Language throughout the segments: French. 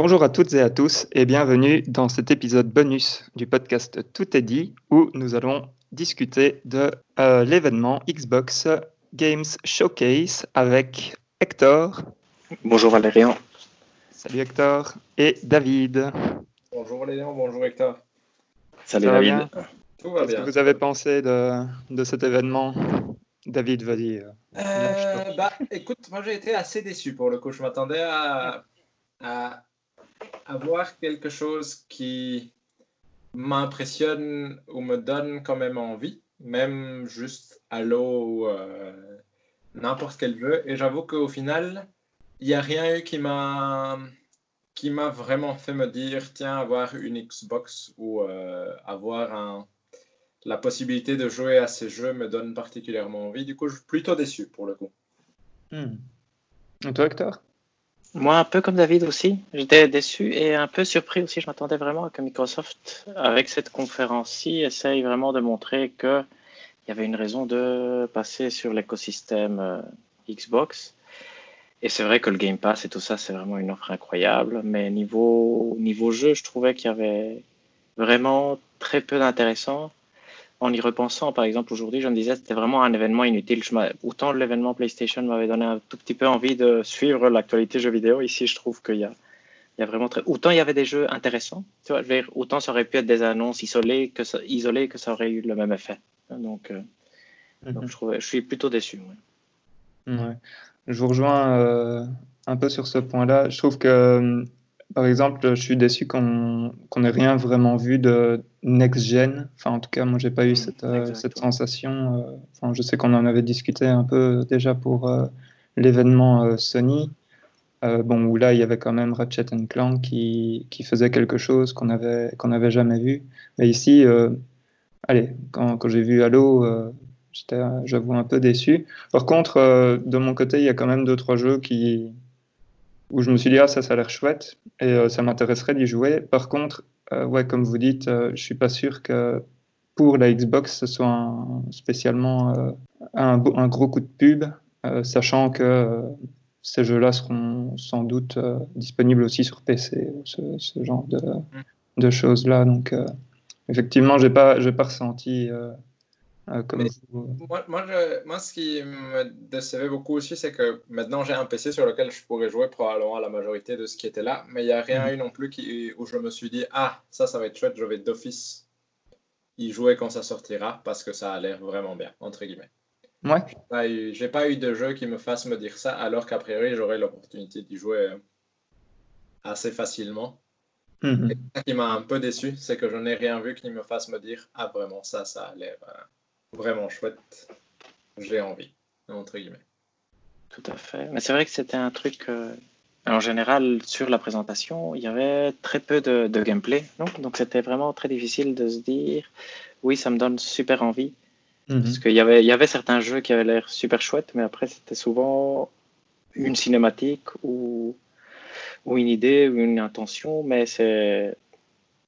Bonjour à toutes et à tous et bienvenue dans cet épisode bonus du podcast Tout est dit où nous allons discuter de euh, l'événement Xbox Games Showcase avec Hector. Bonjour Valérian. Salut Hector. Et David. Bonjour Valérian, bonjour Hector. Salut David. Tout va bien. Qu'est-ce que vous avez pensé de, de cet événement David, vas-y. Euh, euh, bah, écoute, moi j'ai été assez déçu pour le coup. Je m'attendais à, à, voir quelque chose qui m'impressionne ou me donne quand même envie, même juste à l'eau euh, n'importe quel jeu. Et j'avoue qu'au final, il n'y a rien eu qui m'a vraiment fait me dire tiens avoir une Xbox ou avoir un la possibilité de jouer à ces jeux me donne particulièrement envie. Du coup, je suis plutôt déçu pour le coup. Hmm. Et toi, Hector? Moi, un peu comme David aussi. J'étais déçu et un peu surpris aussi. Je m'attendais vraiment à que Microsoft, avec cette conférence-ci, essaye vraiment de montrer qu'il y avait une raison de passer sur l'écosystème euh, Xbox. Et c'est vrai que le Game Pass et tout ça, c'est vraiment une offre incroyable. Mais niveau, niveau jeu, je trouvais qu'il y avait vraiment très peu d'intéressant en y repensant, par exemple, aujourd'hui, je me disais que c'était vraiment un événement inutile. autant l'événement PlayStation m'avait donné un tout petit peu envie de suivre l'actualité jeux vidéo. Ici, je trouve qu'il y a, il y a vraiment très. Autant il y avait des jeux intéressants, tu vois, autant ça aurait pu être des annonces isolées que ça, isolées que ça aurait eu le même effet. Donc, euh, mhm. je, suis plutôt déçu. Ouais. Je vous rejoins euh, un peu sur ce point-là. Je trouve que par exemple, je suis déçu qu'on n'ait rien vraiment vu de next-gen. Enfin, en tout cas, moi, j'ai pas eu cette, euh, cette sensation. Euh, enfin, je sais qu'on en avait discuté un peu déjà pour euh, l'événement Sony. bon, où là, il y avait quand même Ratchet Clank qui, qui faisait quelque chose qu'on n'avait qu'on avait jamais vu. Mais ici, allez, quand, quand j'ai vu Halo, j'étais, j'avoue, un peu déçu. Par contre, de mon côté, il y a quand même deux, trois jeux qui, où je me suis dit, ah, ça, ça a l'air chouette et euh, ça m'intéresserait d'y jouer. Par contre, euh, ouais, comme vous dites, euh, je suis pas sûr que pour la Xbox, ce soit spécialement un, un, gros coup de pub, sachant que ces jeux-là seront sans doute disponibles aussi sur PC, ce, ce genre de, mm. de choses-là. Donc, effectivement, j'ai pas, pas ressenti euh, moi, moi, ce qui me décevait beaucoup aussi, c'est que maintenant j'ai un PC sur lequel je pourrais jouer probablement à la majorité de ce qui était là, mais il n'y a rien mhm. eu non plus qui, où je me suis dit Ah, ça, ça va être chouette, je vais d'office y jouer quand ça sortira parce que ça a l'air vraiment bien, entre guillemets. Ouais. J'ai pas, eu de jeu qui me fasse me dire ça, alors qu'a priori j'aurais l'opportunité d'y jouer euh, assez facilement. Et ce qui m'a un peu déçu, c'est que je n'ai rien vu qui me fasse me dire Ah, vraiment, ça, ça a l'air. Euh, vraiment chouette. J'ai envie, entre guillemets. Tout à fait. Mais c'est vrai que c'était un truc. Euh, en général, sur la présentation, il y avait très peu de, gameplay. Donc, c'était vraiment très difficile de se dire oui, ça me donne super envie. Mhm. Parce qu'il y avait, il y avait certains jeux qui avaient l'air super chouettes, mais après, c'était souvent une cinématique ou, ou une idée ou une intention. Mais c'est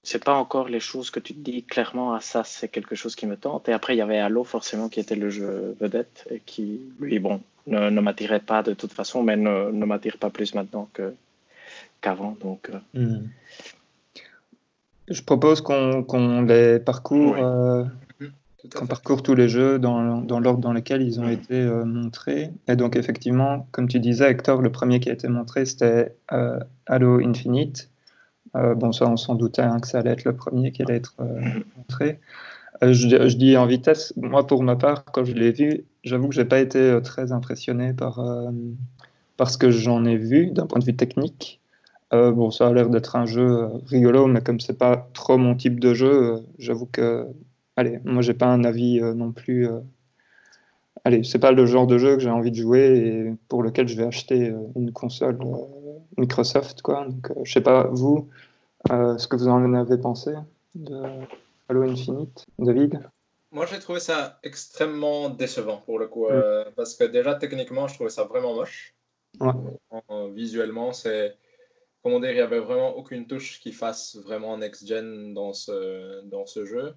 c'est pas encore les choses que tu te dis clairement, ah ça c'est quelque chose qui me tente. Et après il y avait Halo forcément qui était le jeu vedette et qui, lui, bon, ne, ne m'attirait pas de toute façon, mais ne, ne m'attire pas plus maintenant que qu'avant. Donc. Euh. Hmm. Je propose qu'on les parcourt. Euh, qu'on parcourt tous les jeux dans, dans l'ordre dans lequel ils ont été euh, montrés. Et donc, effectivement, comme tu disais, Hector, le premier qui a été montré, c'était Halo Infinite. Euh, bon, ça, on s'en doutait hein, que ça allait être le premier qui allait être euh, montré. Euh, je, dis en vitesse, moi pour ma part, quand je l'ai vu, j'avoue que j'ai pas été très impressionné par, par ce que j'en ai vu d'un point de vue technique. bon, ça a l'air d'être un jeu rigolo, mais comme c'est pas trop mon type de jeu, j'avoue que, allez, moi j'ai pas un avis non plus. allez, c'est pas le genre de jeu que j'ai envie de jouer et pour lequel je vais acheter une console Microsoft, quoi. Donc, je sais pas vous, euh, ce que vous en avez pensé de Halo Infinite, David Moi, j'ai trouvé ça extrêmement décevant pour le coup, euh, parce que déjà techniquement, je trouvais ça vraiment moche. visuellement, c'est comment dire, il n'y avait vraiment aucune touche qui fasse vraiment next-gen dans ce, dans ce jeu.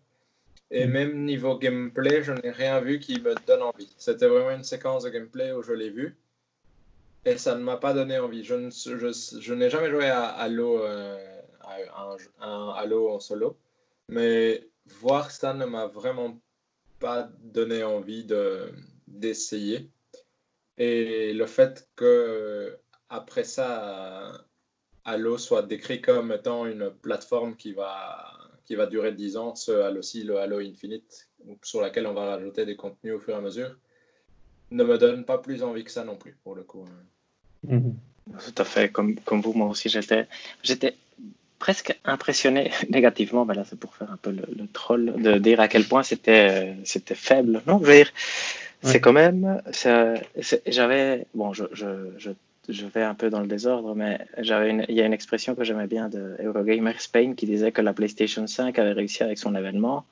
Et mm. même niveau gameplay, je n'ai rien vu qui me donne envie. C'était vraiment une séquence de gameplay où je l'ai vu. Et ça ne m'a pas donné envie. Je, je, n'ai jamais joué à Halo, euh, un, un, Halo en solo, mais voir ça ne m'a vraiment pas donné envie d'essayer. et le fait que après ça, Halo soit décrit comme étant une plateforme qui va, qui va durer 10 ans, ce Halo aussi, le Halo Infinite, sur laquelle on va rajouter des contenus au fur et à mesure, ne me donne pas plus envie que ça non plus, pour le coup. Mhm. Tout à fait, comme, comme vous, moi aussi, j'étais, j'étais presque impressionné négativement, ben là c'est pour faire un peu le, troll, de dire à quel point c'était, c'était faible. Non, je veux dire, c'est quand même, j'avais, bon, je, je, je je vais un peu dans le désordre, mais j'avais il y a une expression que j'aimais bien de Eurogamer Spain qui disait que la PlayStation 5 avait réussi avec son événement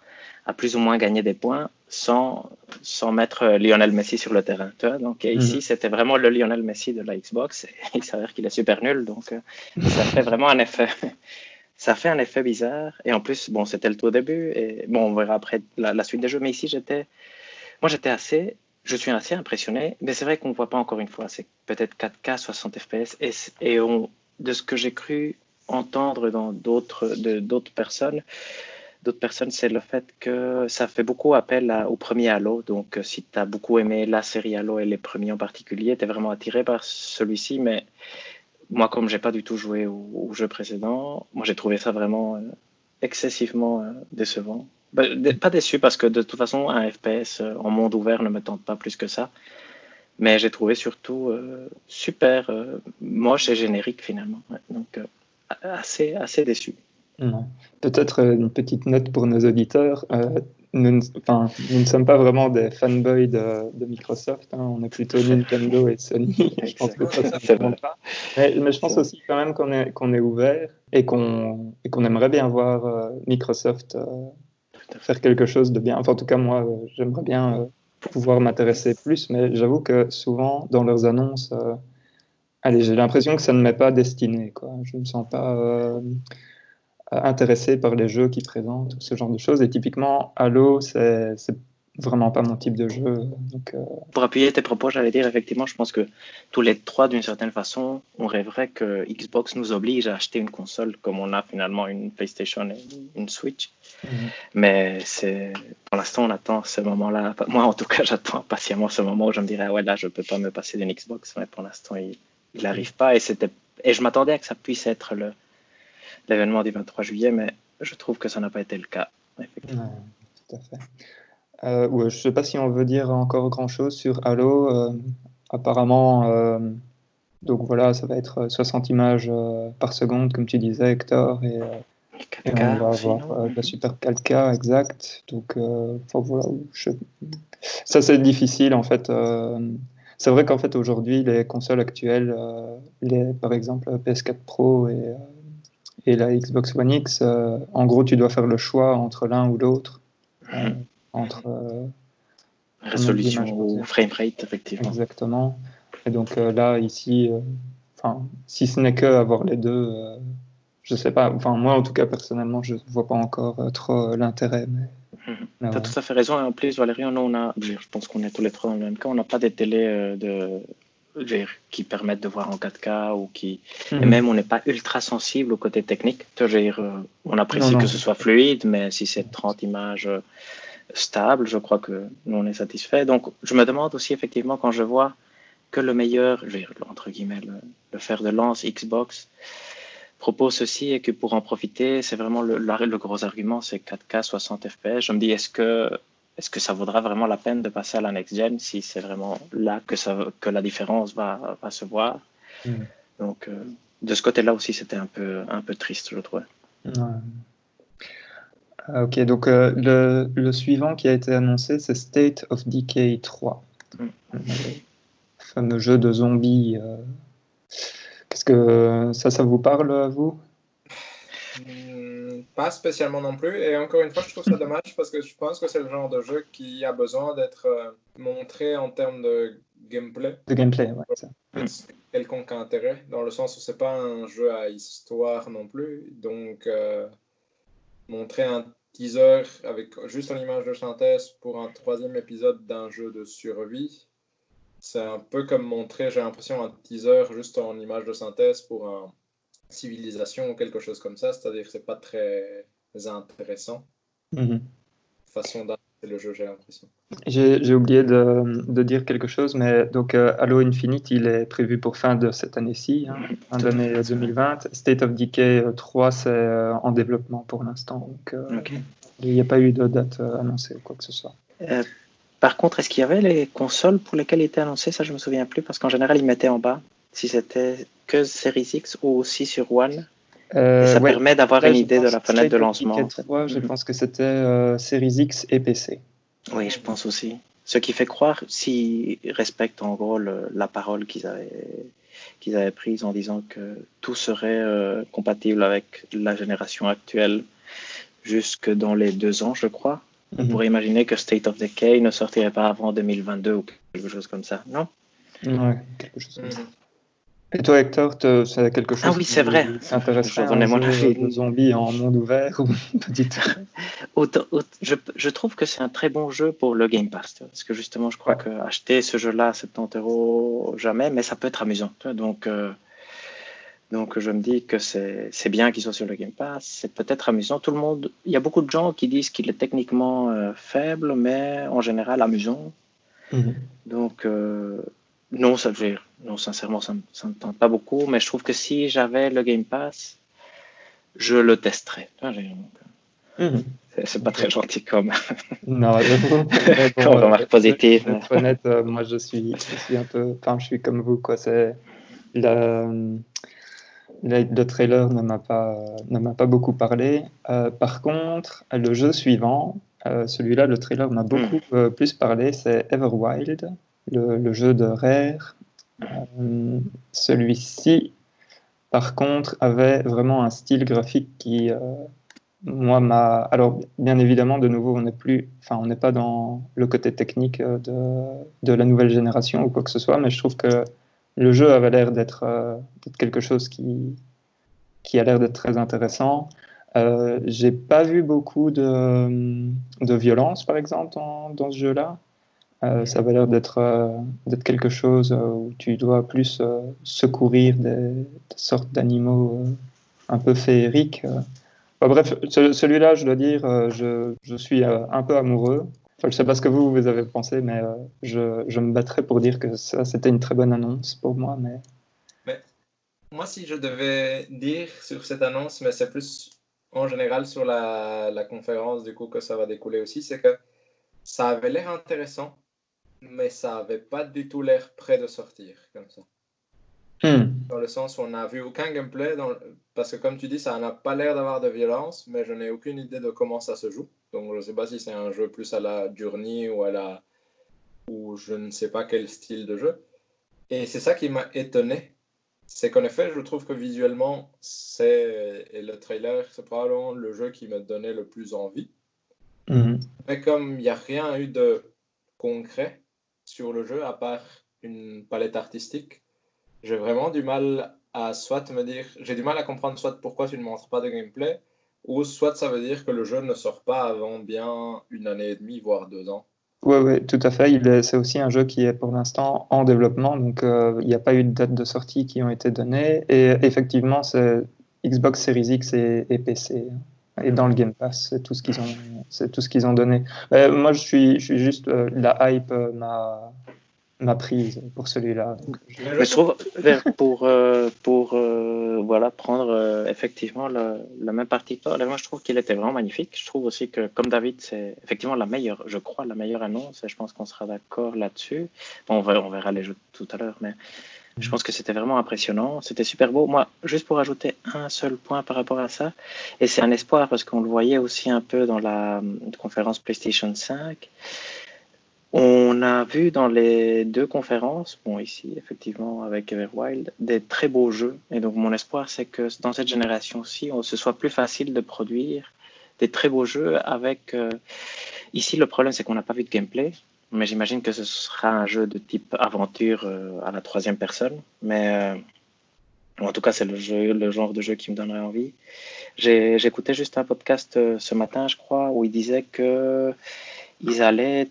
à plus ou moins gagner des points sans, sans mettre Lionel Messi sur le terrain. donc ici, mhm. c'était vraiment le Lionel Messi de la Xbox. Et il s'avère qu'il est super nul, donc euh, ça fait vraiment un effet. ça fait un effet bizarre. Et en plus, bon, c'était le tout début. Et bon, on verra après la, la suite des jeux. Mais ici, j'étais, moi, j'étais assez je suis assez impressionné, mais c'est vrai qu'on ne voit pas encore une fois. C'est peut-être 4K 60 FPS. Et, et on, de ce que j'ai cru entendre dans d'autres, de, d'autres personnes, d'autres personnes, c'est le fait que ça fait beaucoup appel au premier Halo. Donc, euh, si tu as beaucoup aimé la série Halo et les premiers en particulier, tu es vraiment attiré par celui-ci. Mais moi, comme j'ai pas du tout joué au, jeu précédent, moi j'ai trouvé ça vraiment euh, excessivement euh, décevant. Bah, pas déçu parce que de toute façon, un FPS en monde ouvert ne me tente pas plus que ça. Mais j'ai trouvé surtout super moche et générique finalement. Donc assez, assez déçu. Peut-être une petite note pour nos auditeurs. Nous, enfin, nous, ne sommes pas vraiment des fanboys de, Microsoft, hein. on est plutôt Nintendo et Sony. je pense que ça, ça pas. Mais, mais, je pense aussi quand même qu'on est, ouvert et qu'on aimerait bien voir Microsoft faire quelque chose de bien. Enfin, en tout cas, moi, euh, j'aimerais bien euh, pouvoir m'intéresser plus, mais j'avoue que souvent, dans leurs annonces, euh, allez, j'ai l'impression que ça ne m'est pas destiné. Quoi. Je ne me sens pas intéressé par les jeux qu'ils présentent, ce genre de choses. Et typiquement, Halo, c'est vraiment pas mon type de jeu. Donc, euh, Pour appuyer tes propos, j'allais dire effectivement, je pense que tous les trois, d'une certaine façon, on rêverait que Xbox nous oblige à acheter une console comme on a finalement une PlayStation et une Switch. Mhm. Mais c'est pour l'instant, on attend ce moment-là. Moi, en tout cas, j'attends patiemment ce moment où je me dirais, ouais, là, je peux pas me passer d'une Xbox, mais pour l'instant, il n'arrive pas. Et, et je m'attendais à que ça puisse être le... l'événement du 23 juillet, mais je trouve que ça n'a pas été le cas. Effectivement. tout à fait. Euh, je ne sais pas si on veut dire encore grand-chose sur Halo. Euh, apparemment, euh, donc voilà, ça va être 60 images par seconde, comme tu disais, Hector, et, on va avoir la super 4K exact. Donc, voilà, ça c'est difficile en fait. c'est vrai qu'en fait aujourd'hui, les consoles actuelles, les, par exemple PS4 Pro et, et la Xbox One X, en gros, tu dois faire le choix entre l'un ou l'autre entre euh, résolution ou framerate, effectivement. Exactement. Et donc euh, là, ici, euh, enfin, si ce n'est que avoir les deux, je sais pas. Enfin, moi, en tout cas, personnellement, je vois pas encore trop l'intérêt. Mais... Tu as tout à fait raison. Et en plus, Valérie, on a, je pense qu'on est tous les trois dans le même cas, on n'a pas des télés de, qui permettent de voir en 4K ou qui et mhm. même on n'est pas ultra sensible au côté technique. on apprécie que ce soit fluide, mais si c'est 30 images stable, je crois que nous on est satisfait. Donc je me demande aussi effectivement quand je vois que le meilleur, je vais, entre guillemets, le, fer de lance Xbox propose ceci et que pour en profiter, c'est vraiment le, le, gros argument, c'est 4K 60 FPS. Je me dis, est-ce que, est-ce que ça vaudra vraiment la peine de passer à la next gen si c'est vraiment là que, ça, que la différence va, va se voir? Mm. Donc euh, de ce côté-là aussi, c'était un peu, un peu triste, je trouve. Ah, ok, donc euh, le, le, suivant qui a été annoncé, c'est State of Decay 3. Mm. Le fameux jeu de zombies. Euh. Qu'est-ce que ça, ça vous parle à vous? Hmm, Pas spécialement non plus. Et encore une fois, je trouve ça dommage parce que je pense que c'est le genre de jeu qui a besoin d'être euh, montré en termes de gameplay. De gameplay, ouais. Ça. Quelconque intérêt, dans le sens où c'est pas un jeu à histoire non plus. Donc montrer un teaser avec juste une image de synthèse pour un troisième épisode d'un jeu de survie. c'est un peu comme montrer, j'ai l'impression, un teaser juste en image de synthèse pour un civilisation ou quelque chose comme ça, c'est-à-dire que c'est pas très intéressant. Mhm. Façon d'arrêter le jeu, j'ai l'impression. J'ai oublié de, de dire quelque chose, mais donc euh, Halo Infinite, il est prévu pour fin de cette année-ci, hein, fin d'année 2020. State of Decay euh, 3, c'est euh, en développement pour l'instant, donc euh, il n'y a pas eu de date euh, annoncée ou quoi que ce soit. Euh, par contre, est-ce qu'il y avait les consoles pour lesquelles il était annoncé? Ça, je me souviens plus parce qu'en général, ils mettaient en bas si c'était que Series X ou aussi sur One. Euh, Et ça ouais, permet d'avoir une idée de la fenêtre de lancement. En fait. 3, je Mhm. pense que c'était euh, Series X et PC. Oui, je pense aussi. Ce qui fait croire, s'ils respectent en gros le- la parole qu'ils avaient, qu'ils avaient prise en disant que tout serait euh, compatible avec la génération actuelle jusque dans les deux ans, je crois. On Mhm. pourrait imaginer que State of Decay ne sortirait pas avant 2022 ou quelque chose comme ça, non? Ouais, quelque chose comme ça. Mhm. Et toi, Hector, c'est quelque chose Ah oui, c'est vrai. t'intéresserait Je mon avis. de zombies en monde ouvert ou tout Autant- aut- je, je trouve que c'est un très bon jeu pour le Game Pass. Parce que justement, je crois Ouais. que acheter ce jeu-là à 70 euros, jamais, mais ça peut être amusant. Donc, euh, donc je me dis que c'est bien qu'il soit sur le Game Pass. C'est peut-être amusant. Tout le monde, il y a beaucoup de gens qui disent qu'il est techniquement euh, faible, mais en général amusant. Mhm. Donc, euh, non, ça, je veux dire, non, sincèrement, ça ne me tente pas beaucoup. Mais je trouve que si j'avais le Game Pass, je le testerais. Donc, Mhm. C'est pas très gentil comme. Non, Comme remarque positive. pour être honnête, euh, moi je suis, je suis un peu, enfin je suis comme vous quoi. C'est la- le trailer ne m'a pas, ne m'a pas beaucoup parlé. Euh, par contre, le jeu suivant, euh, celui-là, le trailer m'a beaucoup euh, plus parlé. C'est Everwild, le, le jeu de Rare. Euh, celui-ci, par contre, avait vraiment un style graphique qui euh, moi, ma... alors bien évidemment, de nouveau, on n'est plus, enfin, on n'est pas dans le côté technique euh, de, de la nouvelle génération ou quoi que ce soit, mais je trouve que le jeu avait l'air d'être quelque chose qui, qui a l'air d'être très intéressant. Euh, j'ai pas vu beaucoup de, de violence, par exemple, dans ce jeu-là. Euh, ça avait l'air d'être euh, quelque chose euh, où tu dois plus euh, secourir des, sortes d'animaux un peu féeriques. bref, ce- celui-là, je dois dire, je, je suis un peu amoureux. Je ne sais pas ce que vous, vous avez pensé, mais je, je me battrais pour dire que ça, c'était une très bonne annonce pour moi. Mais... Moi, si je devais dire sur cette annonce, mais c'est plus en général sur la, la conférence du coup que ça va découler aussi, c'est que ça avait l'air intéressant, mais ça avait pas du tout l'air prêt de sortir comme ça. Hmm. Dans le sens où on n'a vu aucun gameplay, dans le- parce que comme tu dis, ça n'a pas l'air d'avoir de violence, mais je n'ai aucune idée de comment ça se joue. Donc je ne sais pas si c'est un jeu plus à la Journey ou à la... ou je ne sais pas quel style de jeu. Et c'est ça qui m'a étonné. C'est qu'en effet, je trouve que visuellement, c'est... Et le trailer, c'est probablement le jeu qui m'a donné le plus envie. Mhm. Mais comme il n'y a rien eu de concret sur le jeu, à part une palette artistique, j'ai vraiment du mal à soit me dire, j'ai du mal à comprendre soit pourquoi tu ne montres pas de gameplay, ou soit ça veut dire que le jeu ne sort pas avant bien une année et demie, voire deux ans. Oui, ouais, tout à fait. C'est aussi un jeu qui est pour l'instant en développement, donc euh, il n'y a pas eu de date de sortie qui ont été données. Et effectivement, c'est Xbox Series X et, et PC. Et dans le Game Pass, c'est tout ce qu'ils ont, c'est tout ce qu'ils ont donné. Euh, moi, je suis, je suis juste euh, la hype euh, m'a m'a prise pour celui-là. Je- trouve, vers- pour, pour voilà, prendre effectivement le, la même partie là, moi je trouve qu'il était vraiment magnifique. Je trouve aussi que, comme David, c'est effectivement la meilleure, je crois, la meilleure annonce, et je pense qu'on sera d'accord là-dessus. Bon, on, verra, on verra les jeux tout à l'heure, mais je pense que c'était vraiment impressionnant. C'était super beau. Moi, juste pour ajouter un seul point par rapport à ça, et c'est un espoir parce qu'on le voyait aussi un peu dans la euh, conférence PlayStation 5. On a vu dans les deux conférences, bon ici effectivement avec Everwild, des très beaux jeux. Et donc mon espoir c'est que dans cette génération-ci, on- ce soit plus facile de produire des très beaux jeux avec... euh, Ici le problème c'est qu'on n'a pas vu de gameplay, mais j'imagine que ce sera un jeu de type aventure euh, à la troisième personne. Mais euh, en tout cas c'est le, jeu, le genre de jeu qui me donnerait envie. J'écoutais juste un podcast euh, ce matin, je crois, où il disait que ils allaient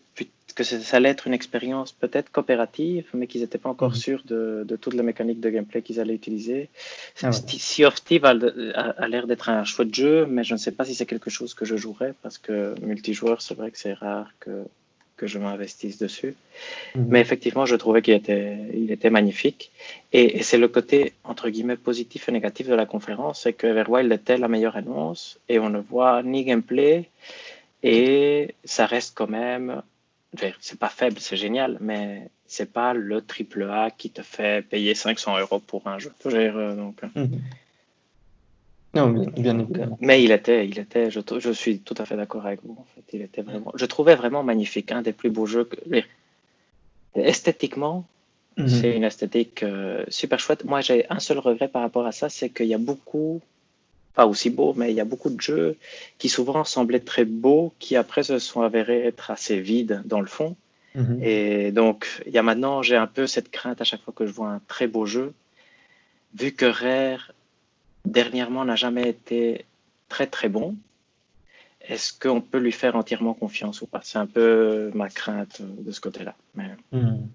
que ça allait être une expérience peut-être coopérative, mais qu'ils n'étaient pas encore mhm. sûrs de, de, toute la mécanique de gameplay qu'ils allaient utiliser. Ah sea of Thieves a, l'air d'être un chouette jeu, mais je ne sais pas si c'est quelque chose que je jouerais, parce que multijoueur, c'est vrai que c'est rare que, que je m'investisse dessus. Mhm. Mais effectivement, je trouvais qu'il était, il était magnifique. Et, c'est le côté, entre guillemets, positif et négatif de la conférence, c'est que Everwild était la meilleure annonce, et on ne voit ni gameplay, et ça reste quand même c'est pas faible, c'est génial, mais c'est pas le triple A qui te fait payer 500 euros pour un jeu. Donc. Non, bien, évidemment. Mais il était, il était, je, je suis tout à fait d'accord avec vous. En fait, il était vraiment, je trouvais vraiment magnifique, un des plus beaux jeux. Que, esthétiquement, mhm. c'est une esthétique euh, super chouette. Moi, j'ai un seul regret par rapport à ça, c'est qu'il y a beaucoup pas aussi beau, mais il y a beaucoup de jeux qui souvent semblaient très beaux, qui après se sont avérés être assez vides dans le fond. Mhm. Et donc, il y a maintenant, j'ai un peu cette crainte à chaque fois que je vois un très beau jeu, vu que Rare, dernièrement, n'a jamais été très très bon. Est-ce qu'on peut lui faire entièrement confiance ou pas? C'est un peu ma crainte de ce côté-là. Mais... Mhm.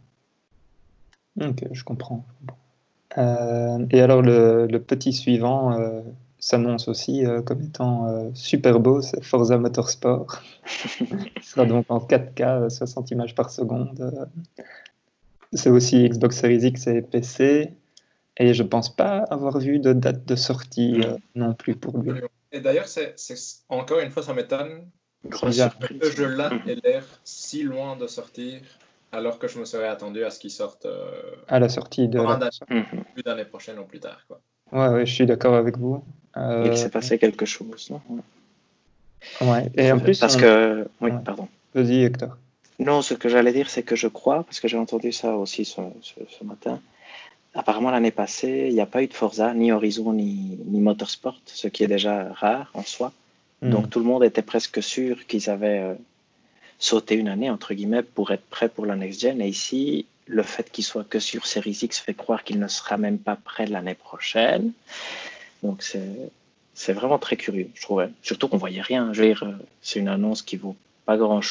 Ok, je comprends. Euh, et alors le, petit suivant, euh, s'annonce aussi euh, comme étant euh, super beau, c'est Forza Motorsport. Il sera donc en 4K, 60 images par seconde. C'est aussi Xbox Series X et PC. Et je pense pas avoir vu de date de sortie euh, non plus pour lui. Et d'ailleurs, c'est, encore une fois, ça m'étonne que ce jeu-là ait l'air si loin de sortir, alors que je me serais attendu à ce qu'il sorte à la sortie de l'année prochaine ou plus tard. Quoi. Ouais, ouais, je suis d'accord avec vous. Euh, Il s'est passé quelque chose. Non? Ouais. Et en plus, parce que, oui, pardon. Vas-y, Hector. Non, ce que j'allais dire, c'est que je crois, parce que j'ai entendu ça aussi ce, ce, matin. Apparemment, l'année passée, il n'y a pas eu de Forza, ni Horizon, ni, ni Motorsport, ce qui est déjà rare en soi. Hmm. Donc, tout le monde était presque sûr qu'ils avaient euh, sauté une année, entre guillemets, pour être prêts pour la next-gen. Et ici, le fait qu'il soit que sur Series X fait croire qu'il ne sera même pas prêt l'année prochaine. Donc c'est vraiment très curieux, je trouvais. Surtout qu'on voyait rien. Je veux dire, c'est une annonce qui vaut pas grand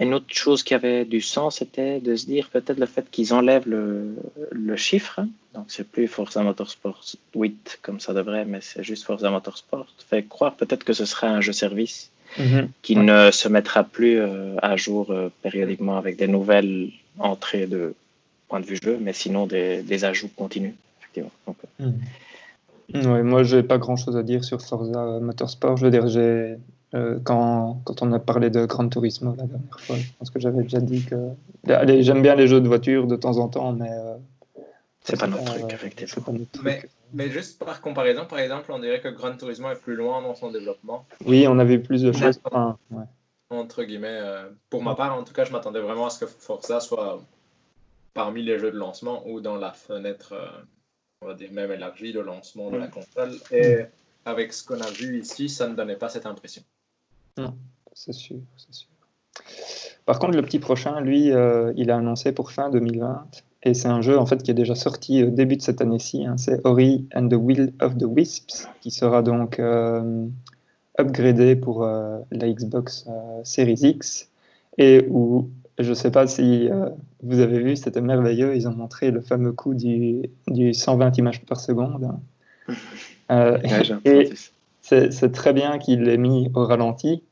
Une autre chose qui avait du sens, c'était de se dire peut-être le fait qu'ils enlèvent le, le, chiffre. Donc c'est plus Forza Motorsport 8 comme ça devrait, mais c'est juste Forza Motorsport. Fait croire peut-être que ce sera un jeu service mhm. qui ne se mettra plus euh, à jour euh, périodiquement avec des nouvelles entrées de point de vue jeu, mais sinon des, des ajouts continus, effectivement. Donc, euh, mhm. Ouais, moi, j'ai pas grand chose à dire sur Forza Motorsport. Je veux dire, j'ai, euh, quand, quand, on a parlé de Gran Turismo la dernière fois, je pense que j'avais déjà dit que. Allez, j'aime bien les jeux de voiture de temps en temps, mais. Euh, c'est pas notre truc, effectivement. Mais, mais, juste par comparaison, par exemple, on dirait que Gran Turismo est plus loin dans son développement. Oui, on avait plus de choses. ouais. Entre guillemets. Euh, pour ma part, en tout cas, je m'attendais vraiment à ce que Forza soit parmi les jeux de lancement ou dans la fenêtre on va dire même élargi le lancement de la console. Et avec ce qu'on a vu ici, ça ne donnait pas cette impression. Non, c'est sûr, c'est sûr. Par contre, le petit prochain, lui, euh, il a annoncé pour fin 2020. Et c'est un jeu en fait qui est déjà sorti au début de cette année-ci. Hein. c'est Ori and the Will of the Wisps, qui sera donc euh, upgradé pour euh, la Xbox Series X et où je ne sais pas si euh, vous avez vu, c'était merveilleux. Ils ont montré le fameux coup du, du 120 images par seconde. Euh, et c'est très bien qu'il l'ait mis au ralenti,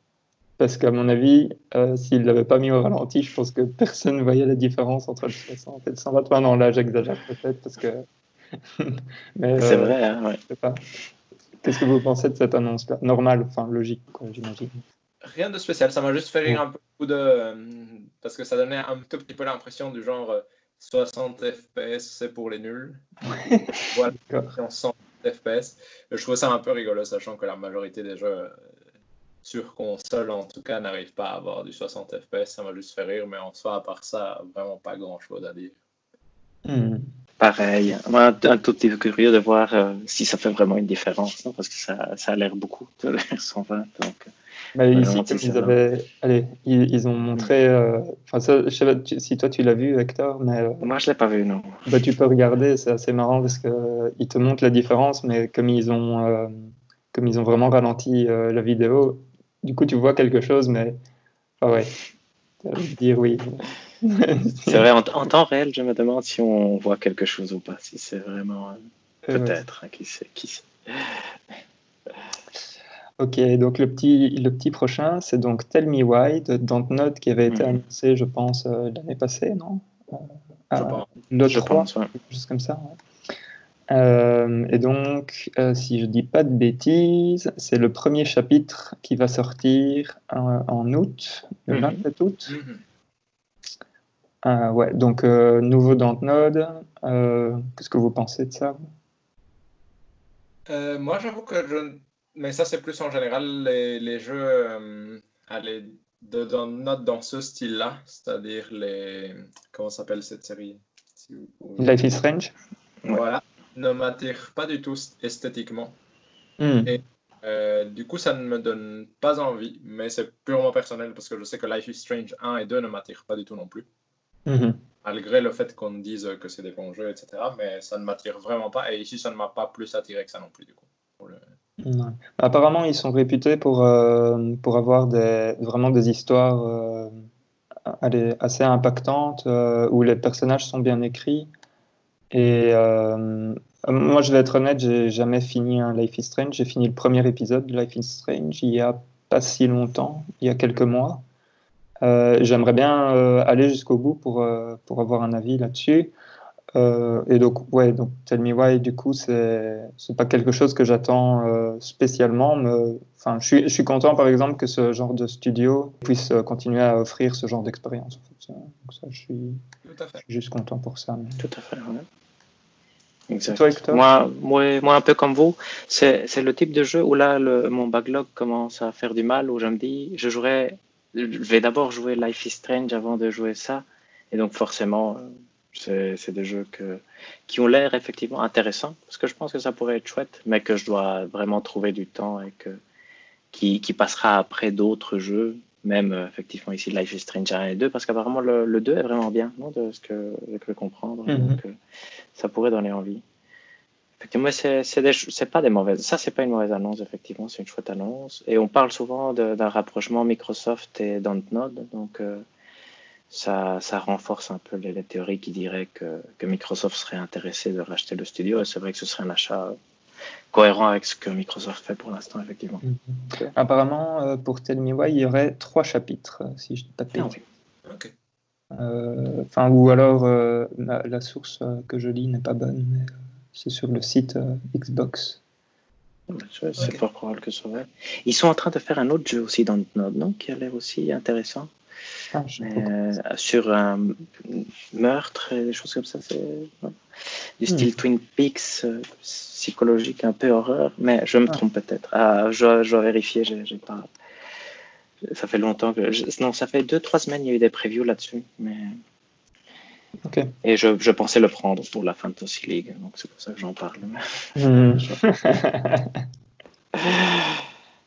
parce qu'à mon avis, euh, s'il ne l'avait pas mis au ralenti, je pense que personne ne voyait la différence entre le 60 et le 120. Non, là, j'exagère peut-être, parce que. c'est vrai, hein, ouais. Qu'est-ce que vous pensez de cette annonce-là? Normal, enfin logique, j'imagine. Rien de spécial, ça m'a juste fait rire un peu de. Parce que ça donnait un tout petit peu l'impression du genre 60 euh, FPS, c'est pour les nuls. voilà, 100 FPS. Je trouve ça un peu rigolo, sachant que la majorité des jeux euh, sur console, en tout cas, n'arrivent pas à avoir du 60 FPS. Ça m'a juste fait rire, mais en soi, à part ça, vraiment pas grand chose à dire. Hmm. Pareil. Moi, un tout petit peu curieux de voir euh, si ça fait vraiment une différence, parce que ça, ça a l'air beaucoup de l'air 120. Donc, ici, ils, avaient... Allez, ils, ont montré. Euh... Enfin, ça, je sais pas si toi tu l'as vu, Hector, mais. Euh, Moi, je l'ai pas vu, non. Bah, tu peux regarder, c'est assez marrant parce que ils te montrent la différence, mais comme ils ont, euh, comme ils ont vraiment ralenti la vidéo, du coup, tu vois quelque chose, mais Ah ouais. Dire oui. c'est vrai, en, temps réel, je me demande si on voit quelque chose ou pas. Si c'est vraiment. Euh, peut-être, hein, qui sait, qui sait. Ok, donc le petit, le petit prochain, c'est donc Tell Me Why de Dontnod qui avait été mhm. annoncé, je pense, euh, l'année passée, non? Euh, Je, je pense, ouais. Juste comme ça. Euh, et donc, si je dis pas de bêtises, c'est le premier chapitre qui va sortir en août, le 27 mhm. août. Mhm. ouais, donc nouveau Dontnod. Qu'est-ce que vous pensez de ça? Moi, j'avoue que je mais ça, c'est plus en général les, jeux euh, de, dans, dans ce style-là, c'est-à-dire les. Comment s'appelle cette série? Life is Strange Voilà, ne m'attirent pas du tout esthétiquement. Hmm. Et euh, du coup, ça ne me donne pas envie, mais c'est purement personnel parce que je sais que Life is Strange 1 et 2 ne m'attirent pas du tout non plus. Hmm. Malgré le fait qu'on dise que c'est des bons jeux, etc. Mais ça ne m'attire vraiment pas. Et ici, ça ne m'a pas plus attiré que ça non plus, du coup. Apparemment, ils sont réputés pour, euh, pour avoir des, vraiment des histoires euh, assez impactantes euh, où les personnages sont bien écrits. Et moi, je vais être honnête, j'ai jamais fini un Life is Strange. J'ai fini le premier épisode de Life is Strange il y a pas si longtemps, il y a quelques mois. J'aimerais bien aller jusqu'au bout pour, pour avoir un avis là-dessus. Euh, et donc, ouais, donc Tell Me Why, du coup, c'est pas quelque chose que j'attends euh, spécialement. Enfin, je suis, content, par exemple, que ce genre de studio puisse euh, continuer à offrir ce genre d'expérience. Donc, ça, je suis, juste content pour ça. Tout à fait, ouais. Exact. moi, moi, moi, un peu comme vous, c'est le type de jeu où là, le, mon backlog commence à faire du mal, où je me dis, je jouerai, je vais d'abord jouer Life is Strange avant de jouer ça. Et donc, forcément, c'est des jeux que, qui ont l'air effectivement intéressants, parce que je pense que ça pourrait être chouette, mais que je dois vraiment trouver du temps et que, qui, qui passera après d'autres jeux, même euh, effectivement ici Life is Strange 1 et 2, parce qu'apparemment le, le, 2 est vraiment bien, non, de ce que je peux comprendre. Mhm. Donc, euh, ça pourrait donner envie. Effectivement, c'est pas des mauvaises. Ça, c'est pas une mauvaise annonce, effectivement, c'est une chouette annonce. Et on parle souvent d'un rapprochement Microsoft et Dontnod, donc. Euh, ça, ça, renforce un peu les, théories qui diraient que, que, Microsoft serait intéressé de racheter le studio. Et c'est vrai que ce serait un achat cohérent avec ce que Microsoft fait pour l'instant, effectivement. Mhm. Apparemment, euh, pour Tell Me Why, il y aurait trois chapitres, euh, si je ne pas ah, euh, Enfin, ou alors la, source que je lis n'est pas bonne, mais c'est sur le site Xbox. C'est fort probable que ce soit Ils sont en train de faire un autre jeu aussi dans Node, non? Qui a l'air aussi intéressant. Ah, euh, sur un meurtre et des choses comme ça. C'est du style hmm. Twin Peaks, euh, psychologique, un peu horreur, mais je me ah. trompe peut-être. Ah, je, je, dois vérifier, j'ai pas. Ça fait longtemps que. Non, ça fait deux, trois semaines, il y a eu des previews là-dessus, mais. Et je, je, pensais le prendre pour la Fantasy League, donc c'est pour ça que j'en parle. Hmm.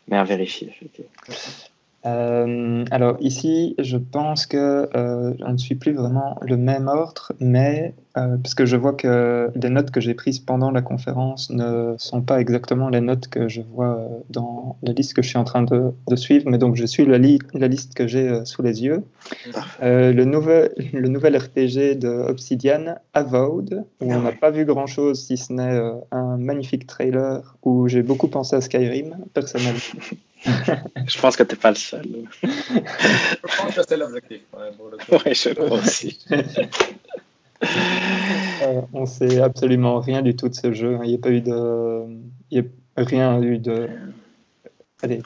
mais à vérifier, effectivement. Euh, alors ici, je pense que euh, on ne suit plus vraiment le même ordre, mais euh, parce que je vois que les notes que j'ai prises pendant la conférence ne sont pas exactement les notes que je vois dans la liste que je suis en train de, suivre, mais donc je suis la, la liste que j'ai sous les yeux. le, nouvel, le nouvel RPG de Obsidian, Avowed, où on n'a pas vu grand-chose si ce n'est un magnifique trailer où j'ai beaucoup pensé à Skyrim, personnellement. je pense que tu n'es pas le seul. je pense que c'est l'objectif. Oui, je crois aussi. Euh, on sait absolument rien du tout de ce jeu. Il n'y a pas eu de. Il n'y a rien eu de.